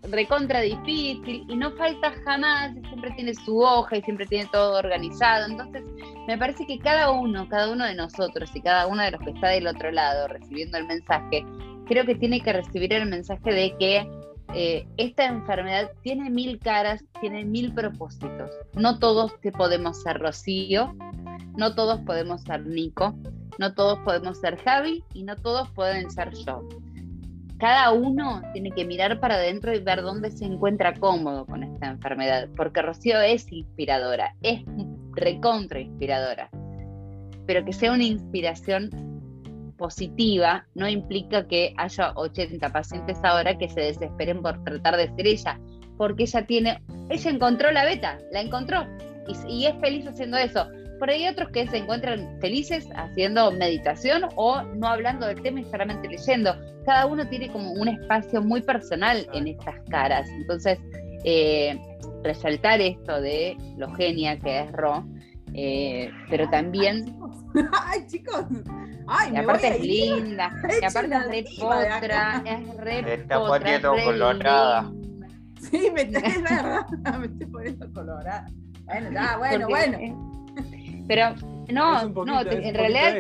recontra difícil y no falta jamás, siempre tiene su hoja y siempre tiene todo organizado. Entonces, me parece que cada uno, cada uno de nosotros y cada uno de los que está del otro lado recibiendo el mensaje, creo que tiene que recibir el mensaje de que eh, esta enfermedad tiene mil caras, tiene mil propósitos. No todos podemos ser Rocío, no todos podemos ser Nico, no todos podemos ser Javi y no todos pueden ser yo cada uno tiene que mirar para adentro y ver dónde se encuentra cómodo con esta enfermedad, porque Rocío es inspiradora, es recontra inspiradora, pero que sea una inspiración positiva no implica que haya 80 pacientes ahora que se desesperen por tratar de ser ella, porque ella tiene, ella encontró la beta, la encontró y, y es feliz haciendo eso. Por ahí hay otros que se encuentran felices haciendo meditación o no hablando del tema y solamente leyendo. Cada uno tiene como un espacio muy personal en estas caras. Entonces, eh, resaltar esto de lo genia que es Ro, eh, pero también... Ay, chicos. Ay, y aparte es linda, y aparte es re potra, es re está poniendo colorada. Sí, me, está, me estoy poniendo colorada. Bueno, ya, bueno, bueno. Pero no, no, en realidad.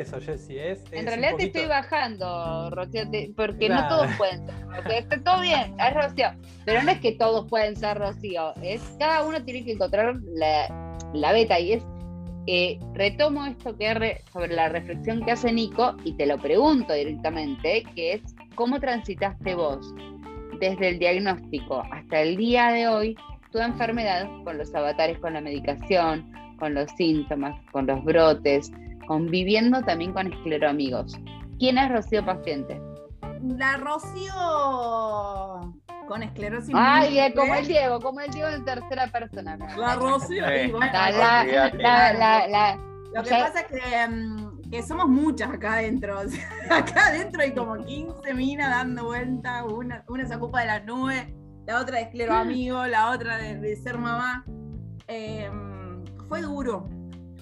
en realidad te estoy bajando, Rocío, porque no todos pueden ser. Porque está todo bien, es Rocío. Pero no es que todos pueden ser Rocío. Es, cada uno tiene que encontrar la, la beta. Y es. Eh, retomo esto que sobre la reflexión que hace Nico y te lo pregunto directamente, que es cómo transitaste vos desde el diagnóstico hasta el día de hoy tu enfermedad con los avatares, con la medicación, con los síntomas, con los brotes, conviviendo también con escleroamigos. ¿Quién es Rocío paciente? La Rocío con esclerosis. Ay, como el Diego, como el Diego en tercera persona. La Rocío. la, Lo que pasa es que, mm, que, somos muchas acá adentro. acá adentro hay como 15 minas dando vuelta. Una, una se ocupa de las nubes, la otra de escleroamigo, la otra de, ser mamá. Eh, fue duro,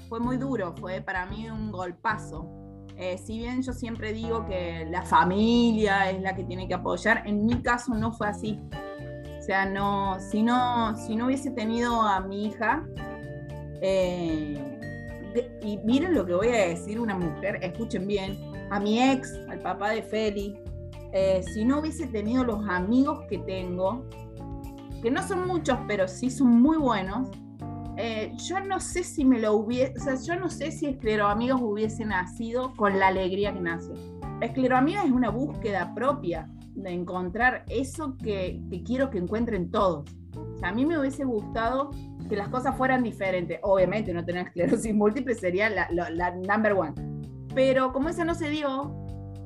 fue muy duro, fue para mí un golpazo. Eh, si bien yo siempre digo que la familia es la que tiene que apoyar, en mi caso no fue así. O sea, no, si no, si no hubiese tenido a mi hija, eh, y miren lo que voy a decir una mujer, escuchen bien, a mi ex, al papá de Feli, eh, si no hubiese tenido los amigos que tengo, que no son muchos, pero sí son muy buenos, eh, yo no sé si me lo hubiese, o sea, yo no sé si Escleroamigos hubiese nacido con la alegría que nace. Escleroamigos es una búsqueda propia de encontrar eso que, quiero que encuentren todos. A mí me hubiese gustado que las cosas fueran diferentes. Obviamente no tener esclerosis múltiple sería la, la number one. Pero como esa no se dio,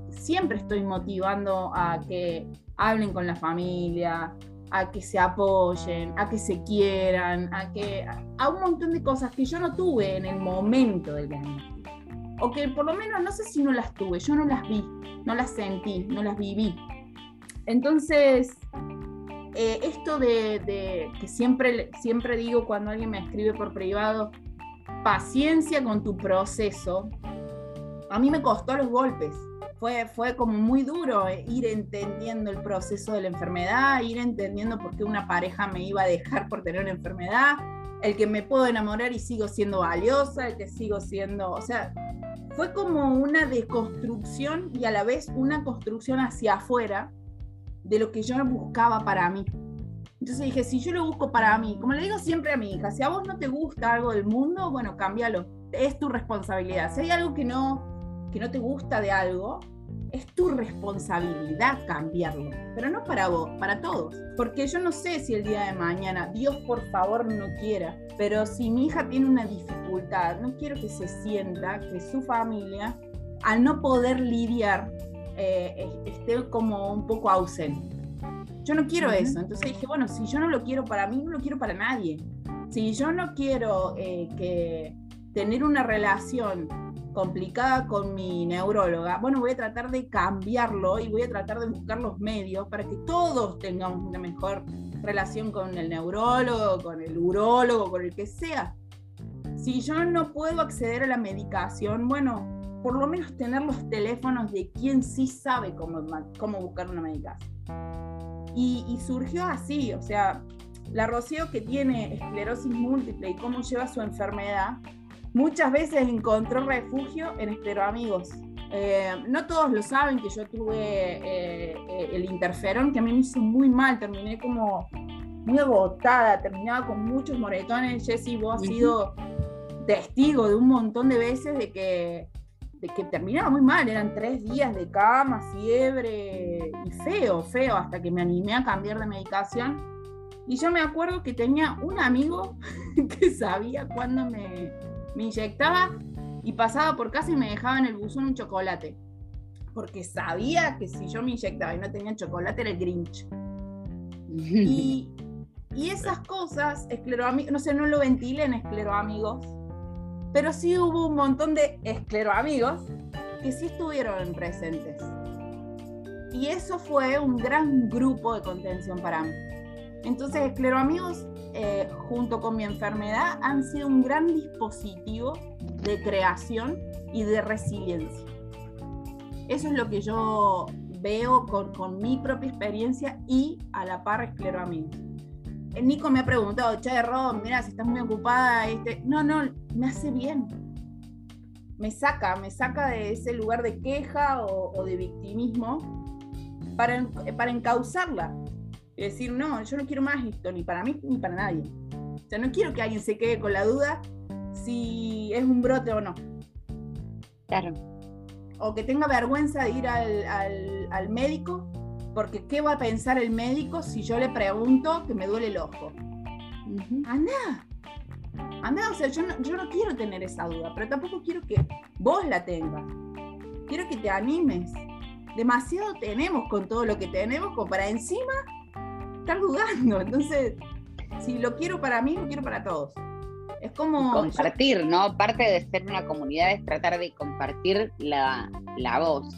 siempre estoy motivando a que hablen con la familia, a que se apoyen, a que se quieran, a que a un montón de cosas que yo no tuve en el momento del diagnóstico. O que por lo menos no sé si no las tuve, yo no las vi, no las sentí, no las viví. Entonces, eh, esto de, que siempre, siempre digo cuando alguien me escribe por privado, paciencia con tu proceso, a mí me costó los golpes. Fue, fue como muy duro ir entendiendo el proceso de la enfermedad, ir entendiendo por qué una pareja me iba a dejar por tener una enfermedad, el que me puedo enamorar y sigo siendo valiosa, el que sigo siendo, o sea, fue como una deconstrucción y a la vez una construcción hacia afuera de lo que yo buscaba para mí. Entonces dije, si yo lo busco para mí, como le digo siempre a mi hija, si a vos no te gusta algo del mundo, bueno, cámbialo, es tu responsabilidad. Si hay algo que no, que no te gusta de algo, es tu responsabilidad cambiarlo, pero no para vos, para todos. Porque yo no sé si el día de mañana, Dios por favor no quiera, pero si mi hija tiene una dificultad, no quiero que se sienta que su familia, al no poder lidiar, eh, esté como un poco ausente. Yo no quiero eso. Entonces dije, bueno, si yo no lo quiero para mí, no lo quiero para nadie. Si yo no quiero eh, que tener una relación complicada con mi neuróloga, bueno, voy a tratar de cambiarlo y voy a tratar de buscar los medios para que todos tengamos una mejor relación con el neurólogo, con el urólogo, con el que sea. Si yo no puedo acceder a la medicación, bueno, por lo menos tener los teléfonos de quien sí sabe cómo, cómo buscar una medicación. Y, y surgió así, o sea, la Rocío que tiene esclerosis múltiple y cómo lleva su enfermedad, muchas veces encontró refugio en Esteroamigos. Eh, no todos lo saben que yo tuve eh, eh, el interferón, que a mí me hizo muy mal, terminé como muy agotada, terminaba con muchos moretones. Jessy, vos has sido testigo de un montón de veces de que, de que terminaba muy mal, eran tres días de cama, fiebre y feo, feo, hasta que me animé a cambiar de medicación. Y yo me acuerdo que tenía un amigo que sabía cuándo me, me inyectaba y pasaba por casa y me dejaba en el buzón un chocolate. Porque sabía que si yo me inyectaba y no tenía chocolate era el Grinch. Y, y esas cosas, escleroamigos, no sé, no lo ventilé en escleroamigos, pero sí hubo un montón de escleroamigos que sí estuvieron presentes. Y eso fue un gran grupo de contención para mí. Entonces, escleroamigos eh, junto con mi enfermedad, han sido un gran dispositivo de creación y de resiliencia. Eso es lo que yo veo con, mi propia experiencia y a la par escleroamigos. Eh, Nico me ha preguntado, che, Ron, mira, si estás muy ocupada, este... no, no, me hace bien. Me saca, me saca de ese lugar de queja o, de victimismo para, para encauzarla y decir, no, yo no quiero más esto, ni para mí ni para nadie. O sea, no quiero que alguien se quede con la duda si es un brote o no. Claro. O que tenga vergüenza de ir al, médico, porque ¿qué va a pensar el médico si yo le pregunto que me duele el ojo? Anda, anda, o sea, yo no, yo no quiero tener esa duda, pero tampoco quiero que vos la tengas. Quiero que te animes. Demasiado tenemos con todo lo que tenemos como para encima estar dudando. Entonces, si lo quiero para mí, lo quiero para todos. Es como... Compartir, ¿no? Parte de ser una comunidad es tratar de compartir la, la voz,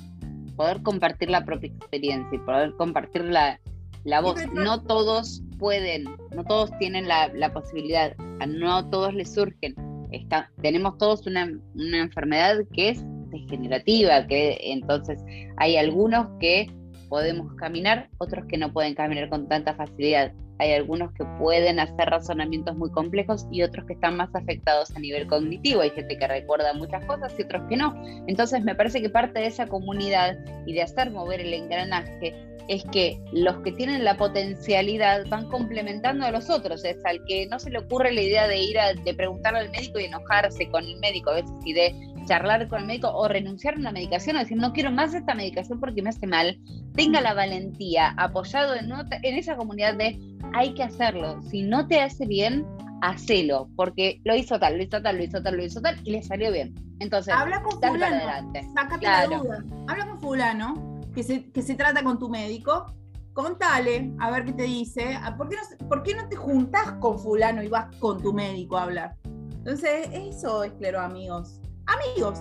poder compartir la propia experiencia y poder compartir la, la voz. No todos pueden, no todos tienen la, la posibilidad, no todos les surgen. Está, tenemos todos una, una enfermedad que es degenerativa, que entonces hay algunos que podemos caminar, otros que no pueden caminar con tanta facilidad. Hay algunos que pueden hacer razonamientos muy complejos y otros que están más afectados a nivel cognitivo. Hay gente que recuerda muchas cosas y otros que no. Entonces me parece que parte de esa comunidad y de hacer mover el engranaje es que los que tienen la potencialidad van complementando a los otros. Es al que no se le ocurre la idea de ir a de preguntarle al médico y enojarse con el médico a veces y de charlar con el médico o renunciar a una medicación o decir no quiero más esta medicación porque me hace mal, tenga la valentía apoyado en, en esa comunidad de hay que hacerlo. Si no te hace bien, hacelo, porque lo hizo tal, lo hizo tal, lo hizo tal, lo hizo tal, y le salió bien. Entonces, Habla con fulano, sácate Claro. la duda. Habla con fulano, que se, que se trata con tu médico, contale, a ver qué te dice. Ah, ¿Por qué, no, por qué no te juntás con fulano y vas con tu médico a hablar? Entonces, eso es claro, amigos. Amigos.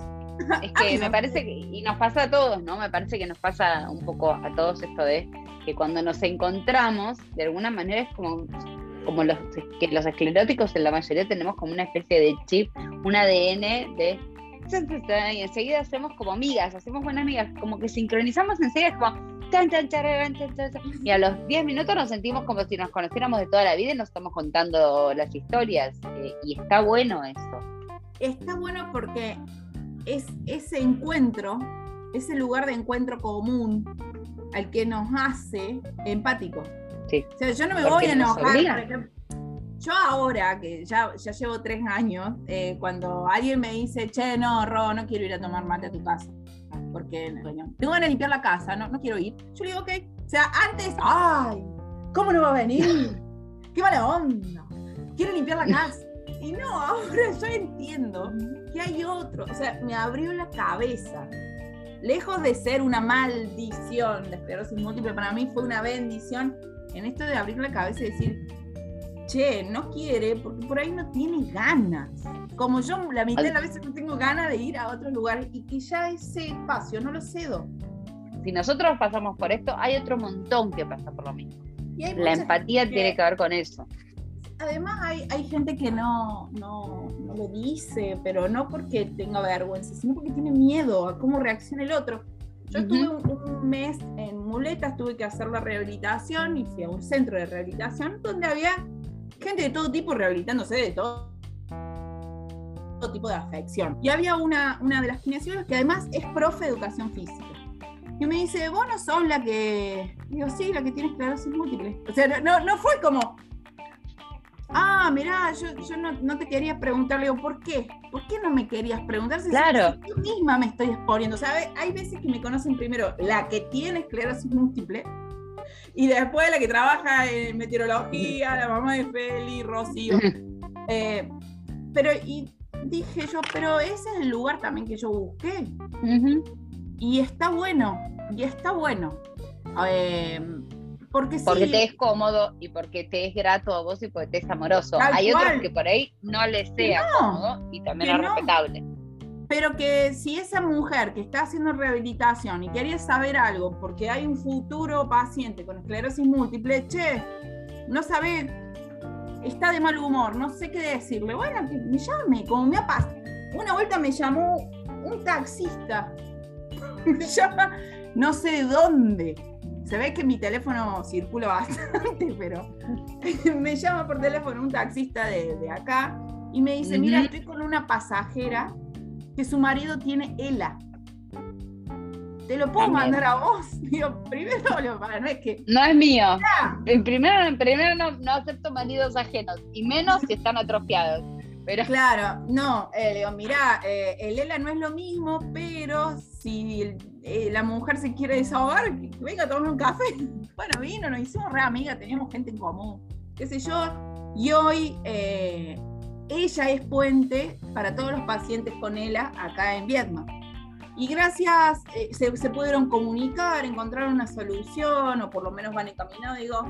Es que Amigos. me parece que, y nos pasa a todos, ¿no? Me parece que nos pasa un poco a todos esto de que cuando nos encontramos, de alguna manera es como, como los, que los escleróticos en la mayoría tenemos como una especie de chip, un ADN de... Y enseguida hacemos como amigas, hacemos buenas amigas, como que sincronizamos enseguida, es como... tan, tan, chararán, tan, tan, tan, Y a los 10 minutos nos sentimos como si nos conociéramos de toda la vida y nos estamos contando las historias. eh, y está bueno eso. Está bueno porque es ese encuentro, ese lugar de encuentro común al que nos hace empático. Sí. O sea, yo no me Porque voy a enojar. por yo ahora, que ya, ya llevo tres años, eh, cuando alguien me dice, che, no, Ro, no quiero ir a tomar mate a tu casa, porque bueno, tengo ganas de limpiar la casa, no, no quiero ir. Yo le digo, ok. O sea, antes, ay, ¿cómo no va a venir? ¡Qué mala onda! Quiero limpiar la casa. Y no, ahora yo entiendo que hay otro. O sea, me abrió la cabeza. Lejos de ser una maldición, la esclerosis múltiple para mí fue una bendición en esto de abrir la cabeza y decir, che, no quiere porque por ahí no tiene ganas. Como yo la mitad de las veces no tengo ganas de ir a otros lugares y que ya ese espacio no lo cedo. Si nosotros pasamos por esto, hay otro montón que pasa por lo mismo. La empatía tiene que ver con eso. Además hay, hay gente que no, no, no lo dice, pero no porque tenga vergüenza, sino porque tiene miedo a cómo reacciona el otro. Yo estuve un, un mes en muletas, tuve que hacer la rehabilitación y fui a un centro de rehabilitación donde había gente de todo tipo rehabilitándose de todo, todo tipo de afección. Y había una, una de las kinesiólogas que además es profe de educación física. Y me dice, vos no sos la que... Digo, sí, la que tiene esclerosis múltiple. O sea, no, no fue como, Ah, mirá, yo, yo no, no te quería preguntar, le digo, ¿por qué? ¿Por qué no me querías preguntar? Si- Claro. si yo misma me estoy exponiendo. Sea, hay- veces que me conocen primero la que tiene esclerosis múltiple y después la que trabaja en meteorología, la mamá de Feli, Rocío. Eh, pero, y dije yo, pero ese es el lugar también que yo busqué. Y está bueno, y está bueno. Eh, porque sí. Te es cómodo y porque te es grato a vos y porque te es amoroso. Tal Hay cual. otros que por ahí no les sea no, cómodo y también es no. respetable. Pero que si esa mujer que está haciendo rehabilitación y quería saber algo, porque hay un futuro paciente con esclerosis múltiple, che, no sabe, está de mal humor, no sé qué decirle, bueno, que me llame, como me ha pasado. Una vuelta me llamó un taxista, me llama no sé de dónde. Se ve que mi teléfono circula bastante, pero me llama por teléfono un taxista de, de acá y me dice, mira, estoy con una pasajera que su marido tiene ELA. ¿Te lo puedo También. mandar a vos? Digo, primero, lo- no es que... No es mío. En primero, primero no, no acepto maridos ajenos y menos si están atrofiados. Pero Claro, no, eh, le digo, mirá, eh, el ELA no es lo mismo, pero si el- eh, la mujer se quiere desahogar, venga a tomar un café. Bueno, vino, nos hicimos re amigas, teníamos gente en común, qué sé yo. Y hoy eh, ella es puente para todos los pacientes con ELA acá en Vietnam. Y gracias, eh, se, se pudieron comunicar, encontrar una solución, o por lo menos van encaminados. Digo,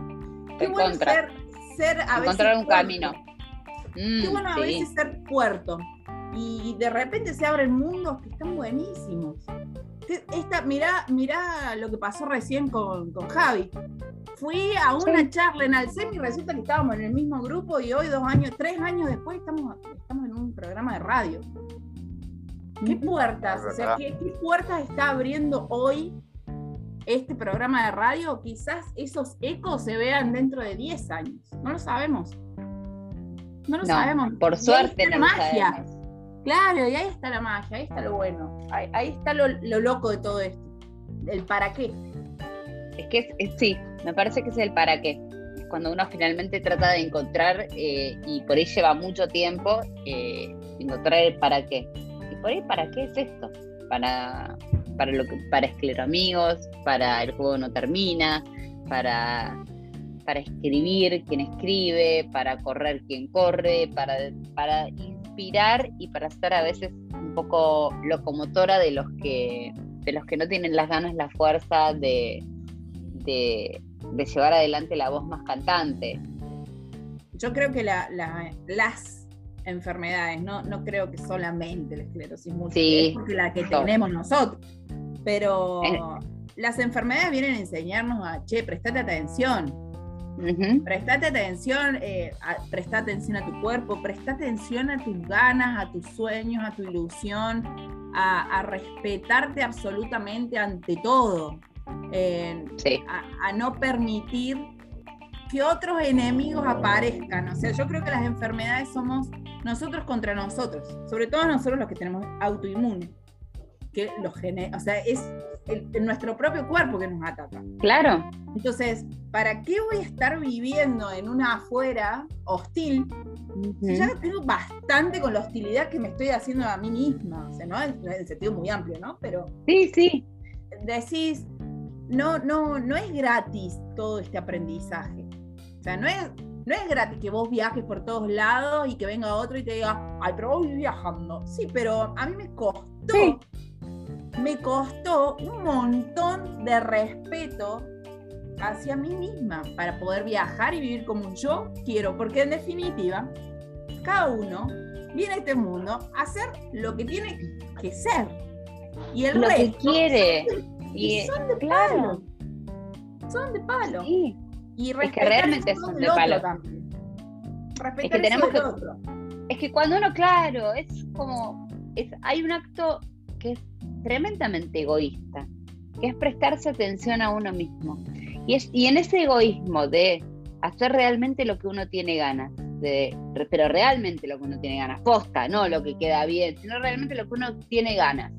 qué bueno ser, ser a veces encontrar un puerto. camino. Mm, Qué bueno a sí. veces ser puerto. Y de repente se abren mundos que están buenísimos. Esta, mirá, mirá lo que pasó recién con, con Javi. Fui a una Sí. charla en Alcem y resulta que estábamos en el mismo grupo y hoy, dos años, tres años después, estamos, estamos en un programa de radio. ¿Qué puertas? O sea. ¿qué, qué puertas está abriendo hoy este programa de radio? Quizás esos ecos se vean dentro de 10 años. No lo sabemos. No lo No, sabemos. por Y ahí suerte está no magia. sabemos. Claro, y ahí está la magia, ahí está lo bueno. Ahí, está lo, lo loco de todo esto. El para qué. Es que es- sí, me parece que es el para qué. Es Cuando uno finalmente trata de encontrar, eh, y por ahí lleva mucho tiempo, eh, encontrar el para qué. Y por ahí, ¿para qué es esto? Para, para, lo que, para escleroamigos, para el juego no termina, para, para escribir quien escribe, para correr quien corre, para, para inspirar y para ser a veces un poco locomotora de los que, de los que no tienen las ganas, la fuerza de, de, llevar adelante la voz más cantante. Yo creo que la, las enfermedades, no, no creo que solamente la esclerosis múltiple, es la que tenemos nosotros, pero eh. las enfermedades vienen a enseñarnos a, che, prestate atención, Prestate atención, eh, presta atención a tu cuerpo, presta atención a tus ganas, a tus sueños, a tu ilusión, a, respetarte absolutamente ante todo, a, no permitir que otros enemigos aparezcan. O sea, yo creo que las enfermedades somos nosotros contra nosotros, sobre todo nosotros los que tenemos autoinmune, que los o sea, es en nuestro propio cuerpo que nos ataca. Claro. Entonces, ¿para qué voy a estar viviendo en una afuera hostil si ya tengo bastante con la hostilidad que me estoy haciendo a mí misma? O sea, ¿no? En, el sentido muy amplio, ¿no? Pero. Sí, sí. Decís, no, no, no es gratis todo este aprendizaje. O sea, no es, no es gratis que vos viajes por todos lados y que venga otro y te diga, ay, pero voy viajando. Sí, pero a mí me costó me costó un montón de respeto hacia mí misma para poder viajar y vivir como yo quiero, porque en definitiva, cada uno viene a este mundo a hacer lo que tiene que ser. Y el lo que quiere. y, son de palo. Son de palo. Y es que realmente son de palo. También. es que tenemos que, Es que cuando uno, claro, es como. Es, hay un acto que es tremendamente egoísta, que es prestarse atención a uno mismo. Y, es, y en ese egoísmo de hacer realmente lo que uno tiene ganas, de, pero realmente lo que uno tiene ganas, posta, no lo que queda bien, sino realmente lo que uno tiene ganas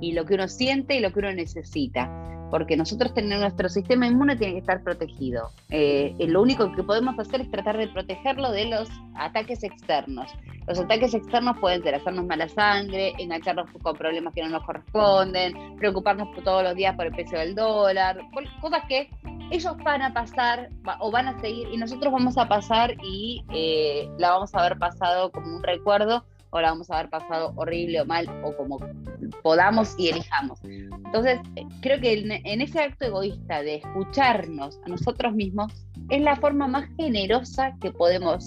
y lo que uno siente y lo que uno necesita porque nosotros tenemos nuestro sistema inmune tiene que estar protegido. Eh, lo único que podemos hacer es tratar de protegerlo de los ataques externos. Los ataques externos pueden ser hacernos mala sangre, engancharnos con problemas que no nos corresponden, preocuparnos todos los días por el precio del dólar, cosas que ellos van a pasar o van a seguir y nosotros vamos a pasar y eh, la vamos a haber pasado como un recuerdo o la vamos a haber pasado horrible o mal o como podamos y elijamos. Entonces, creo que en, ese acto egoísta de escucharnos a nosotros mismos es la forma más generosa que podemos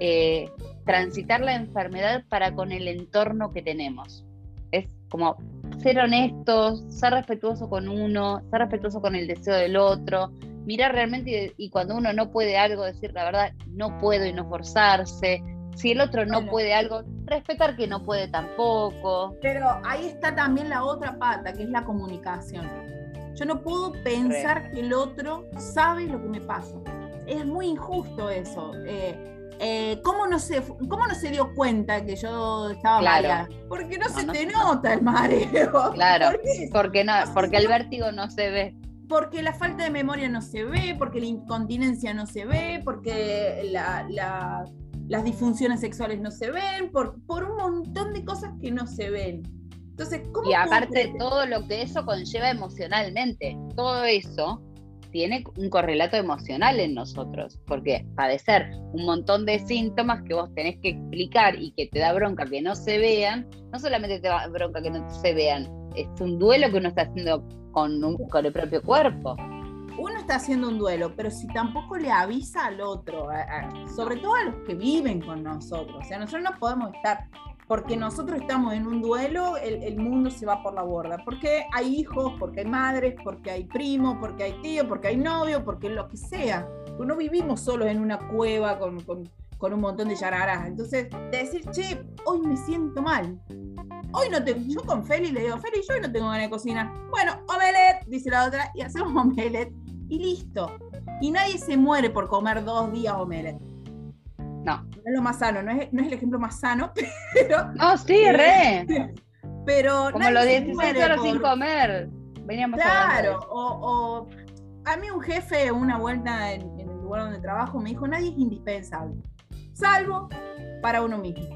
eh, transitar la enfermedad para con el entorno que tenemos. Es como ser honestos, ser respetuoso con uno, ser respetuoso con el deseo del otro, mirar realmente y, y cuando uno no puede algo, decir la verdad, no puedo y no forzarse, si el otro no puede algo, respetar que no puede tampoco. Pero ahí está también la otra pata, que es la comunicación. Yo no puedo pensar que el otro sabe lo que me pasa. Es muy injusto eso. Eh, eh, ¿cómo, no se, ¿Cómo no se dio cuenta que yo estaba claro. Porque no, se te nota el mareo. Claro, porque, no, porque el vértigo no se ve porque la falta de memoria no se ve, porque la incontinencia no se ve, porque la, las disfunciones sexuales no se ven, por, por un montón de cosas que no se ven. Entonces, ¿cómo y aparte de todo lo que eso conlleva emocionalmente, todo eso tiene un correlato emocional en nosotros, porque padecer un montón de síntomas que vos tenés que explicar y que te da bronca que no se vean, no solamente te da bronca que no se vean, es un duelo que uno está haciendo con, con el propio cuerpo uno está haciendo un duelo, pero si tampoco le avisa al otro, sobre todo a los que viven con nosotros, o sea, nosotros no podemos estar, porque nosotros estamos en un duelo, el, mundo se va por la borda, porque hay hijos, porque hay madres, porque hay primos, porque hay tíos, porque hay novios, porque lo que sea. No vivimos solos en una cueva con, un montón de yararas. Entonces, decir, che, hoy me siento mal. Hoy no tengo, yo con Feli le digo, Feli, yo hoy no tengo ganas de cocinar. Bueno, omelette, dice la otra, y hacemos omelette y listo. Y nadie se muere por comer dos días omelette. No. No es lo más sano, no es, el ejemplo más sano, pero. No, sí, re. Pero. Como los 16 horas sin comer. Veníamos Claro, o, a mí un jefe, una vuelta en, el lugar donde trabajo, me dijo: nadie es indispensable, salvo para uno mismo.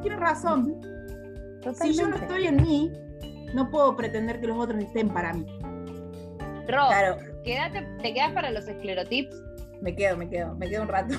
Tiene razón. Si yo no estoy en mí, no puedo pretender que los otros estén para mí. claro. ¿Te quedas para los esclerotips? Me quedo, me quedo, me quedo un rato.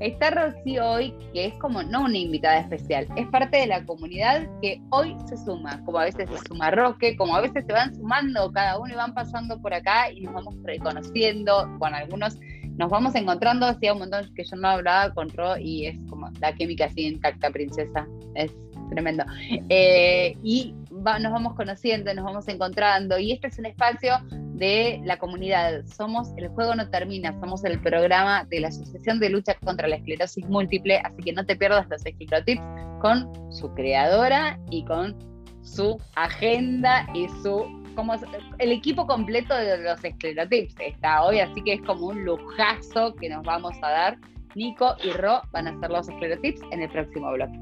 Está Rocío hoy, que es como no una invitada especial, es parte de la comunidad que hoy se suma, como a veces se suma Roque, como a veces se van sumando cada uno y van pasando por acá y nos vamos reconociendo, con algunos nos vamos encontrando, hacía un montón que yo no hablaba con Ro y es como la química así intacta, princesa, es tremendo. Eh, y nos vamos conociendo, nos vamos encontrando y este es un espacio de la comunidad. Somos El Juego No Termina, somos el programa de la Asociación de Lucha contra la Esclerosis Múltiple, así que no te pierdas los esclerotips con su creadora y con su agenda y su como el equipo completo de los esclerotips está hoy, así que es como un lujazo que nos vamos a dar. Nico y Ro van a hacer los esclerotips en el próximo bloque.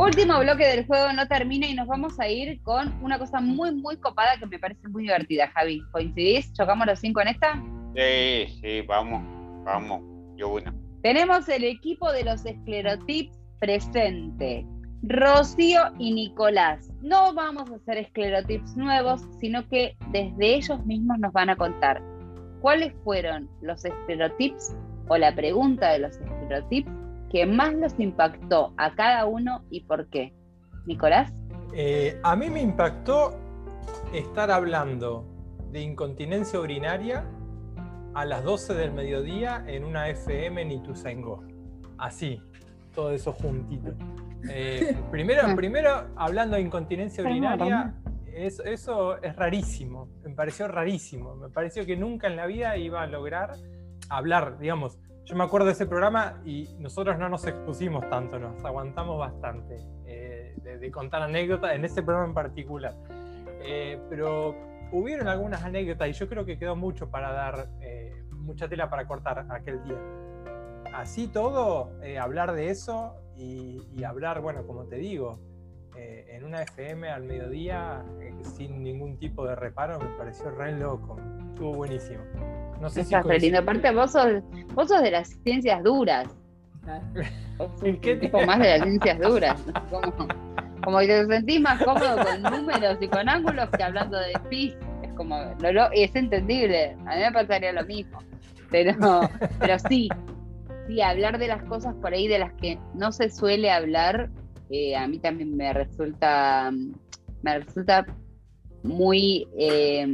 Último bloque del juego no termina y nos vamos a ir con una cosa muy, muy copada que me parece muy divertida, Javi. ¿Coincidís? ¿Chocamos los cinco en esta? Sí, sí, vamos, vamos, yo una. Tenemos el equipo de los esclerotips presente. Rocío y Nicolás. No vamos a hacer esclerotips nuevos, sino que desde ellos mismos nos van a contar cuáles fueron los esclerotips o la pregunta de los esclerotips que más los impactó a cada uno y por qué. Nicolás. Eh, a mí me impactó estar hablando de incontinencia urinaria a las 12 del mediodía en una FM en Ituzaingó. Así, todo eso juntito. Eh, primero, primero, hablando de incontinencia urinaria, eso, eso es rarísimo, me pareció rarísimo, me pareció que nunca en la vida iba a lograr hablar, digamos, yo me acuerdo de ese programa y nosotros no nos expusimos tanto, nos aguantamos bastante eh, de, contar anécdotas en ese programa en particular. Eh, pero hubieron algunas anécdotas y yo creo que quedó mucho para dar, mucha tela para cortar aquel día así todo, eh, hablar de eso y, hablar, bueno, como te digo, eh, en una FM al mediodía, eh, sin ningún tipo de reparo, me pareció re loco. Estuvo buenísimo. No sé si lindo. Aparte, vos sos, vos sos de las ciencias duras. ¿Qué tipo más de las ciencias duras? Como, como que te sentís más cómodo con números y con ángulos que hablando de pi. Es como, es entendible. A mí me pasaría lo mismo. Pero, pero sí, sí, hablar de las cosas por ahí de las que no se suele hablar, eh, a mí también me resulta, me resulta muy, eh,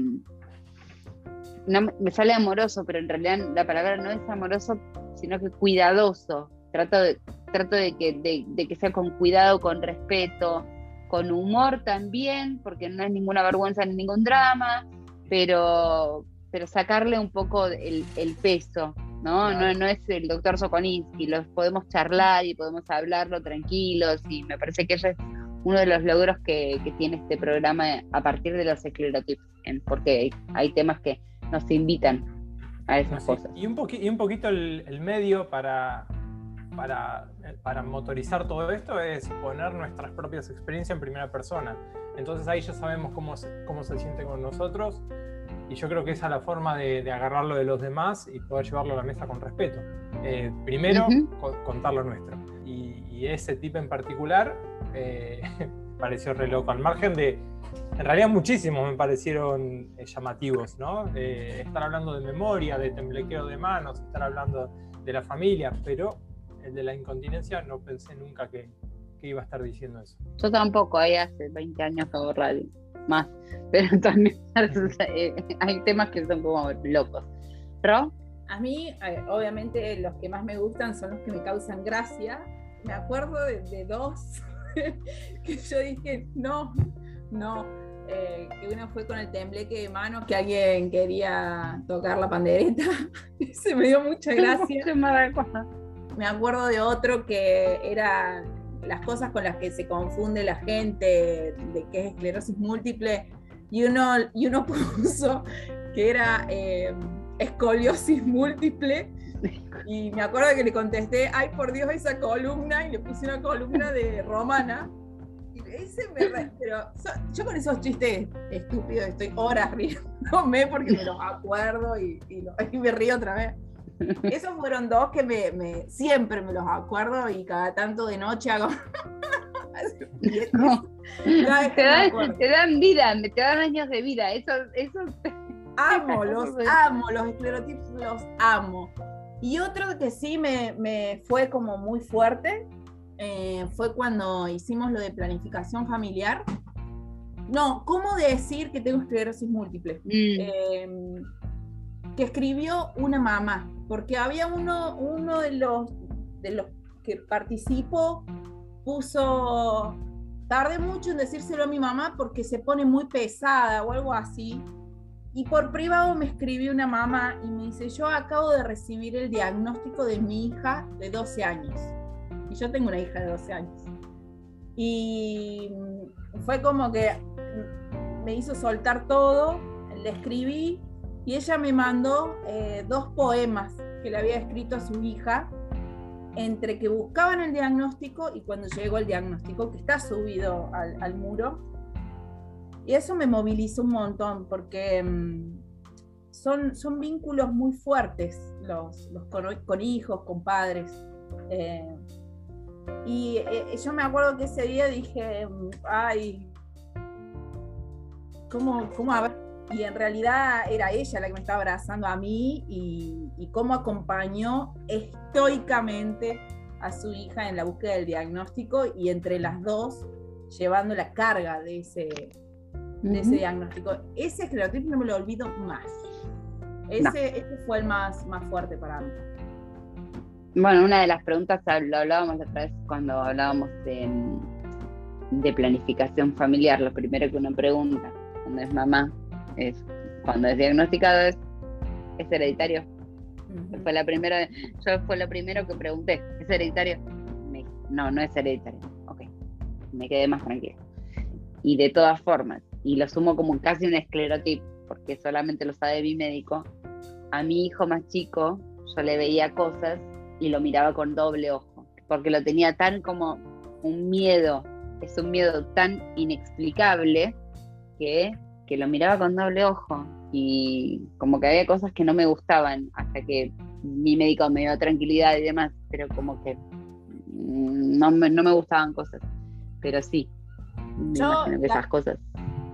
no, me sale amoroso, pero en realidad la palabra no es amoroso, sino que cuidadoso. Trato de, trato de que, de, que sea con cuidado, con respeto, con humor también, porque no es ninguna vergüenza ni ningún drama, pero, pero sacarle un poco el peso ¿no? No, no es el doctor Sokoninsky, los podemos charlar y podemos hablarlo tranquilos y me parece que eso es uno de los logros que, tiene este programa a partir de los esclerotips, porque hay, temas que nos invitan a esas cosas. Y un, y un poquito el, medio para, para, para, motorizar todo esto es poner nuestras propias experiencias en primera persona. Entonces ahí ya sabemos cómo, cómo se siente con nosotros y yo creo que esa es la forma de, agarrarlo de los demás y poder llevarlo a la mesa con respeto. Eh, primero, contar lo nuestro. Y, ese tipo en particular eh, pareció re loco, al margen de, en realidad muchísimos me parecieron eh, llamativos, ¿no? estar hablando de memoria, de temblequeo de manos, estar hablando de la familia, pero el de la incontinencia no pensé nunca que, que iba a estar diciendo eso. Yo tampoco, ahí hace 20 años que hago radio más, pero también hay temas que son como locos. ¿Ro? A mí, eh, obviamente, los que más me gustan son los que me causan gracia. Me acuerdo de, dos que yo dije, no, no. Eh, que uno fue con el tembleque de manos, que alguien quería tocar la pandereta. Se me dio mucha gracia. me acuerdo de otro que era las cosas con las que se confunde la gente de que es esclerosis múltiple, y uno, y uno puso que era eh, escoliosis múltiple, y me acuerdo que le contesté, ay por Dios esa columna, y le puse una columna de romana, y ese me pero yo con esos chistes estúpidos estoy horas riéndome porque me los acuerdo y, y me río otra vez. Esos fueron dos que me, siempre me los acuerdo y cada tanto de noche hago. te, dan, te dan vida, te dan años de vida. Eso, eso amo, los amo, los esclerotips los amo. Y otro que sí me, fue como muy fuerte eh, fue cuando hicimos lo de planificación familiar. No, ¿cómo decir que tengo esclerosis múltiple? Mm. Em, que escribió una mamá, porque había uno, uno de, los, de los que participó, puso, tardé mucho en decírselo a mi mamá porque se pone muy pesada o algo así, y por privado me escribió una mamá y me dice, yo acabo de recibir el diagnóstico de mi hija de 12 años. Y yo tengo una hija de 12 años. Y fue como que me hizo soltar todo, le escribí y ella me mandó eh, dos poemas que le había escrito a su hija entre que buscaban el diagnóstico y cuando llegó el diagnóstico, que está subido al, muro, y eso me movilizó un montón porque mm, son, son vínculos muy fuertes los, los con, hijos, con padres. Eh, y eh, yo me acuerdo que ese día dije, mm, ay, ¿cómo, cómo Y en realidad era ella la que me estaba abrazando a mí y, y cómo acompañó estoicamente a su hija en la búsqueda del diagnóstico y entre las dos llevando la carga de ese, de ese diagnóstico. Ese esclerotipo no me lo olvido más. Ese, fue el más, más fuerte para mí. Bueno, una de las preguntas lo hablábamos otra vez cuando hablábamos de, de planificación familiar. Lo primero que uno pregunta cuando es mamá es cuando es diagnosticado es, ¿es hereditario? Fue la primera, yo fue lo primero que pregunté, ¿es hereditario? no, no es hereditario. Ok, me quedé más tranquila. Y de todas formas, y lo sumo como casi un esclerotip, porque solamente lo sabe mi médico, a mi hijo más chico yo le veía cosas y lo miraba con doble ojo, porque lo tenía tan como un miedo, es un miedo tan inexplicable que, que lo miraba con doble ojo y como que había cosas que no me gustaban hasta que mi médico me dio tranquilidad y demás, pero como que mm, no me, no me gustaban cosas, pero sí, me imagino que esas cosas.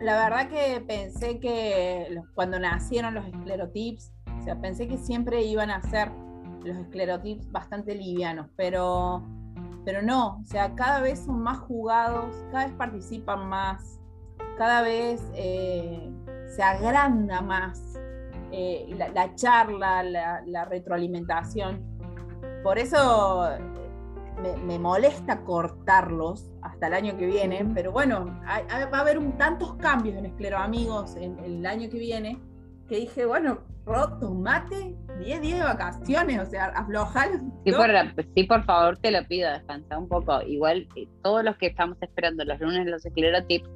La verdad que pensé que cuando nacieron los esclerotips, o sea, pensé que siempre iban a ser los esclerotips bastante livianos, pero, pero no, o sea, cada vez son más jugados, cada vez participan más, cada vez eh, se agranda más eh, la, charla, la, retroalimentación. Por eso me, molesta cortarlos hasta el año que viene, pero bueno, va a haber un, tantos cambios en Esclero Amigos en, el año que viene que dije, bueno, roto, mate, 10 días de vacaciones, o sea, aflojar. Sí por, sí, por favor, te lo pido, descansa un poco. Igual, eh, todos los que estamos esperando los lunes los esclerotips,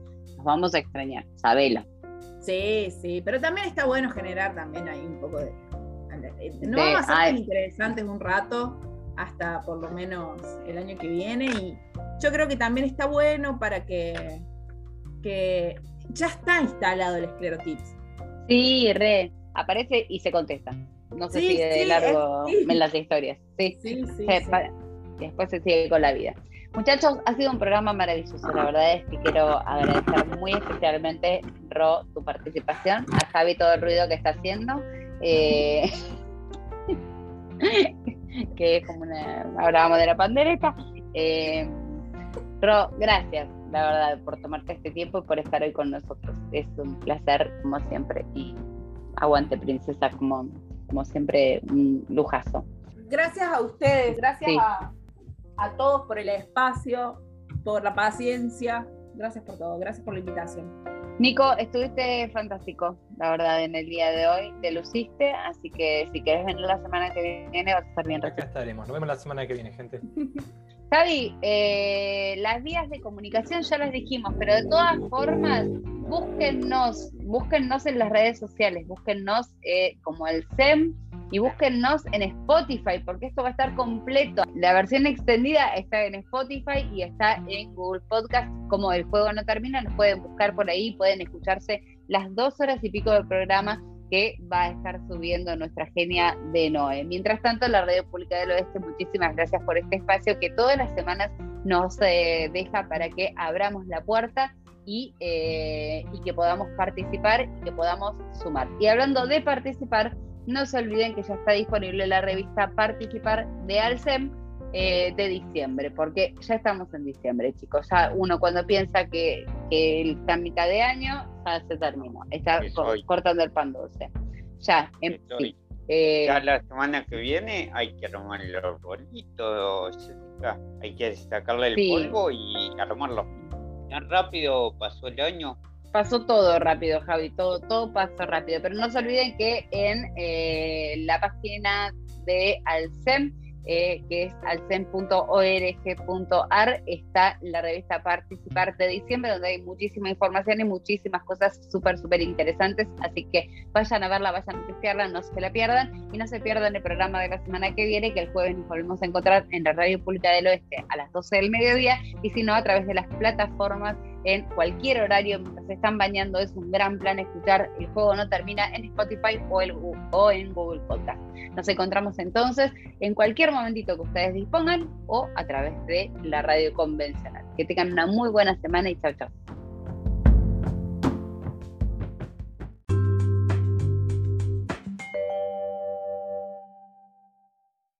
vamos a extrañar, sabelo. Sí, sí, pero también está bueno generar también ahí un poco de... No vamos a ser interesantes un rato, hasta por lo menos el año que viene y yo creo que también está bueno para que, que ya está instalado el esclerotips. Sí, re, aparece y se contesta. No se sigue de largo en las historias. Sí, sí, sí, Después se sigue con la vida. Muchachos, ha sido un programa maravilloso. La verdad es que quiero agradecer muy especialmente, Ro, tu participación, a Javi todo el ruido que está haciendo. Eh, que es como una. Hablábamos de la pandereta. Eh, Ro, gracias, la verdad, por tomarte este tiempo y por estar hoy con nosotros. Es un placer, como siempre. Y aguante, princesa, como, como siempre, un lujazo. Gracias a ustedes, gracias a, a todos por el espacio, por la paciencia. Gracias por todo, gracias por la invitación. Nico, estuviste fantástico, la verdad, en el día de hoy. Te luciste, así que si quieres venir la semana que viene, vas a estar bien. Acá estaremos. Nos vemos la semana que viene, gente. Javi, eh, las vías de comunicación ya las dijimos, pero de todas formas, búsquennos, búsquennos en las redes sociales, búsquennos eh, como el SEM y búsquennos en Spotify, porque esto va a estar completo. La versión extendida está en Spotify y está en Google Podcast. Como el juego no termina, nos pueden buscar por ahí, pueden escucharse las dos horas y pico del programa que va a estar subiendo nuestra genia de Noé. Mientras tanto, la Radio Pública del Oeste, muchísimas gracias por este espacio que todas las semanas nos eh, deja para que abramos la puerta y, eh, y que podamos participar y que podamos sumar. Y hablando de participar, no se olviden que ya está disponible la revista Participar de Alcem eh, de diciembre, porque ya estamos en diciembre, chicos. Ya uno cuando piensa que, que está mitad de año, ya se terminó. Está cortando el pan dulce. Ya, en, eh, ya la semana que viene hay que armar el arbolito, hay que sacarle el polvo y armarlo. Tan rápido pasó el año. Pasó todo rápido, Javi, todo, todo pasó rápido. Pero no se olviden que en eh, la página de Alcem eh, que es alcen.org.ar, está la revista Participar de diciembre, donde hay muchísima información y muchísimas cosas súper, súper interesantes. Así que vayan a verla, vayan a notifiarla, no se la pierdan y no se pierdan el programa de la semana que viene, que el jueves nos volvemos a encontrar en la Radio Pública del Oeste a las 12 del mediodía y si no, a través de las plataformas en cualquier horario mientras se están bañando. Es un gran plan escuchar El Juego No Termina en Spotify o, o en Google Podcast. Nos encontramos entonces en cualquier momentito que ustedes dispongan o a través de la radio convencional. Que tengan una muy buena semana y chao, chao.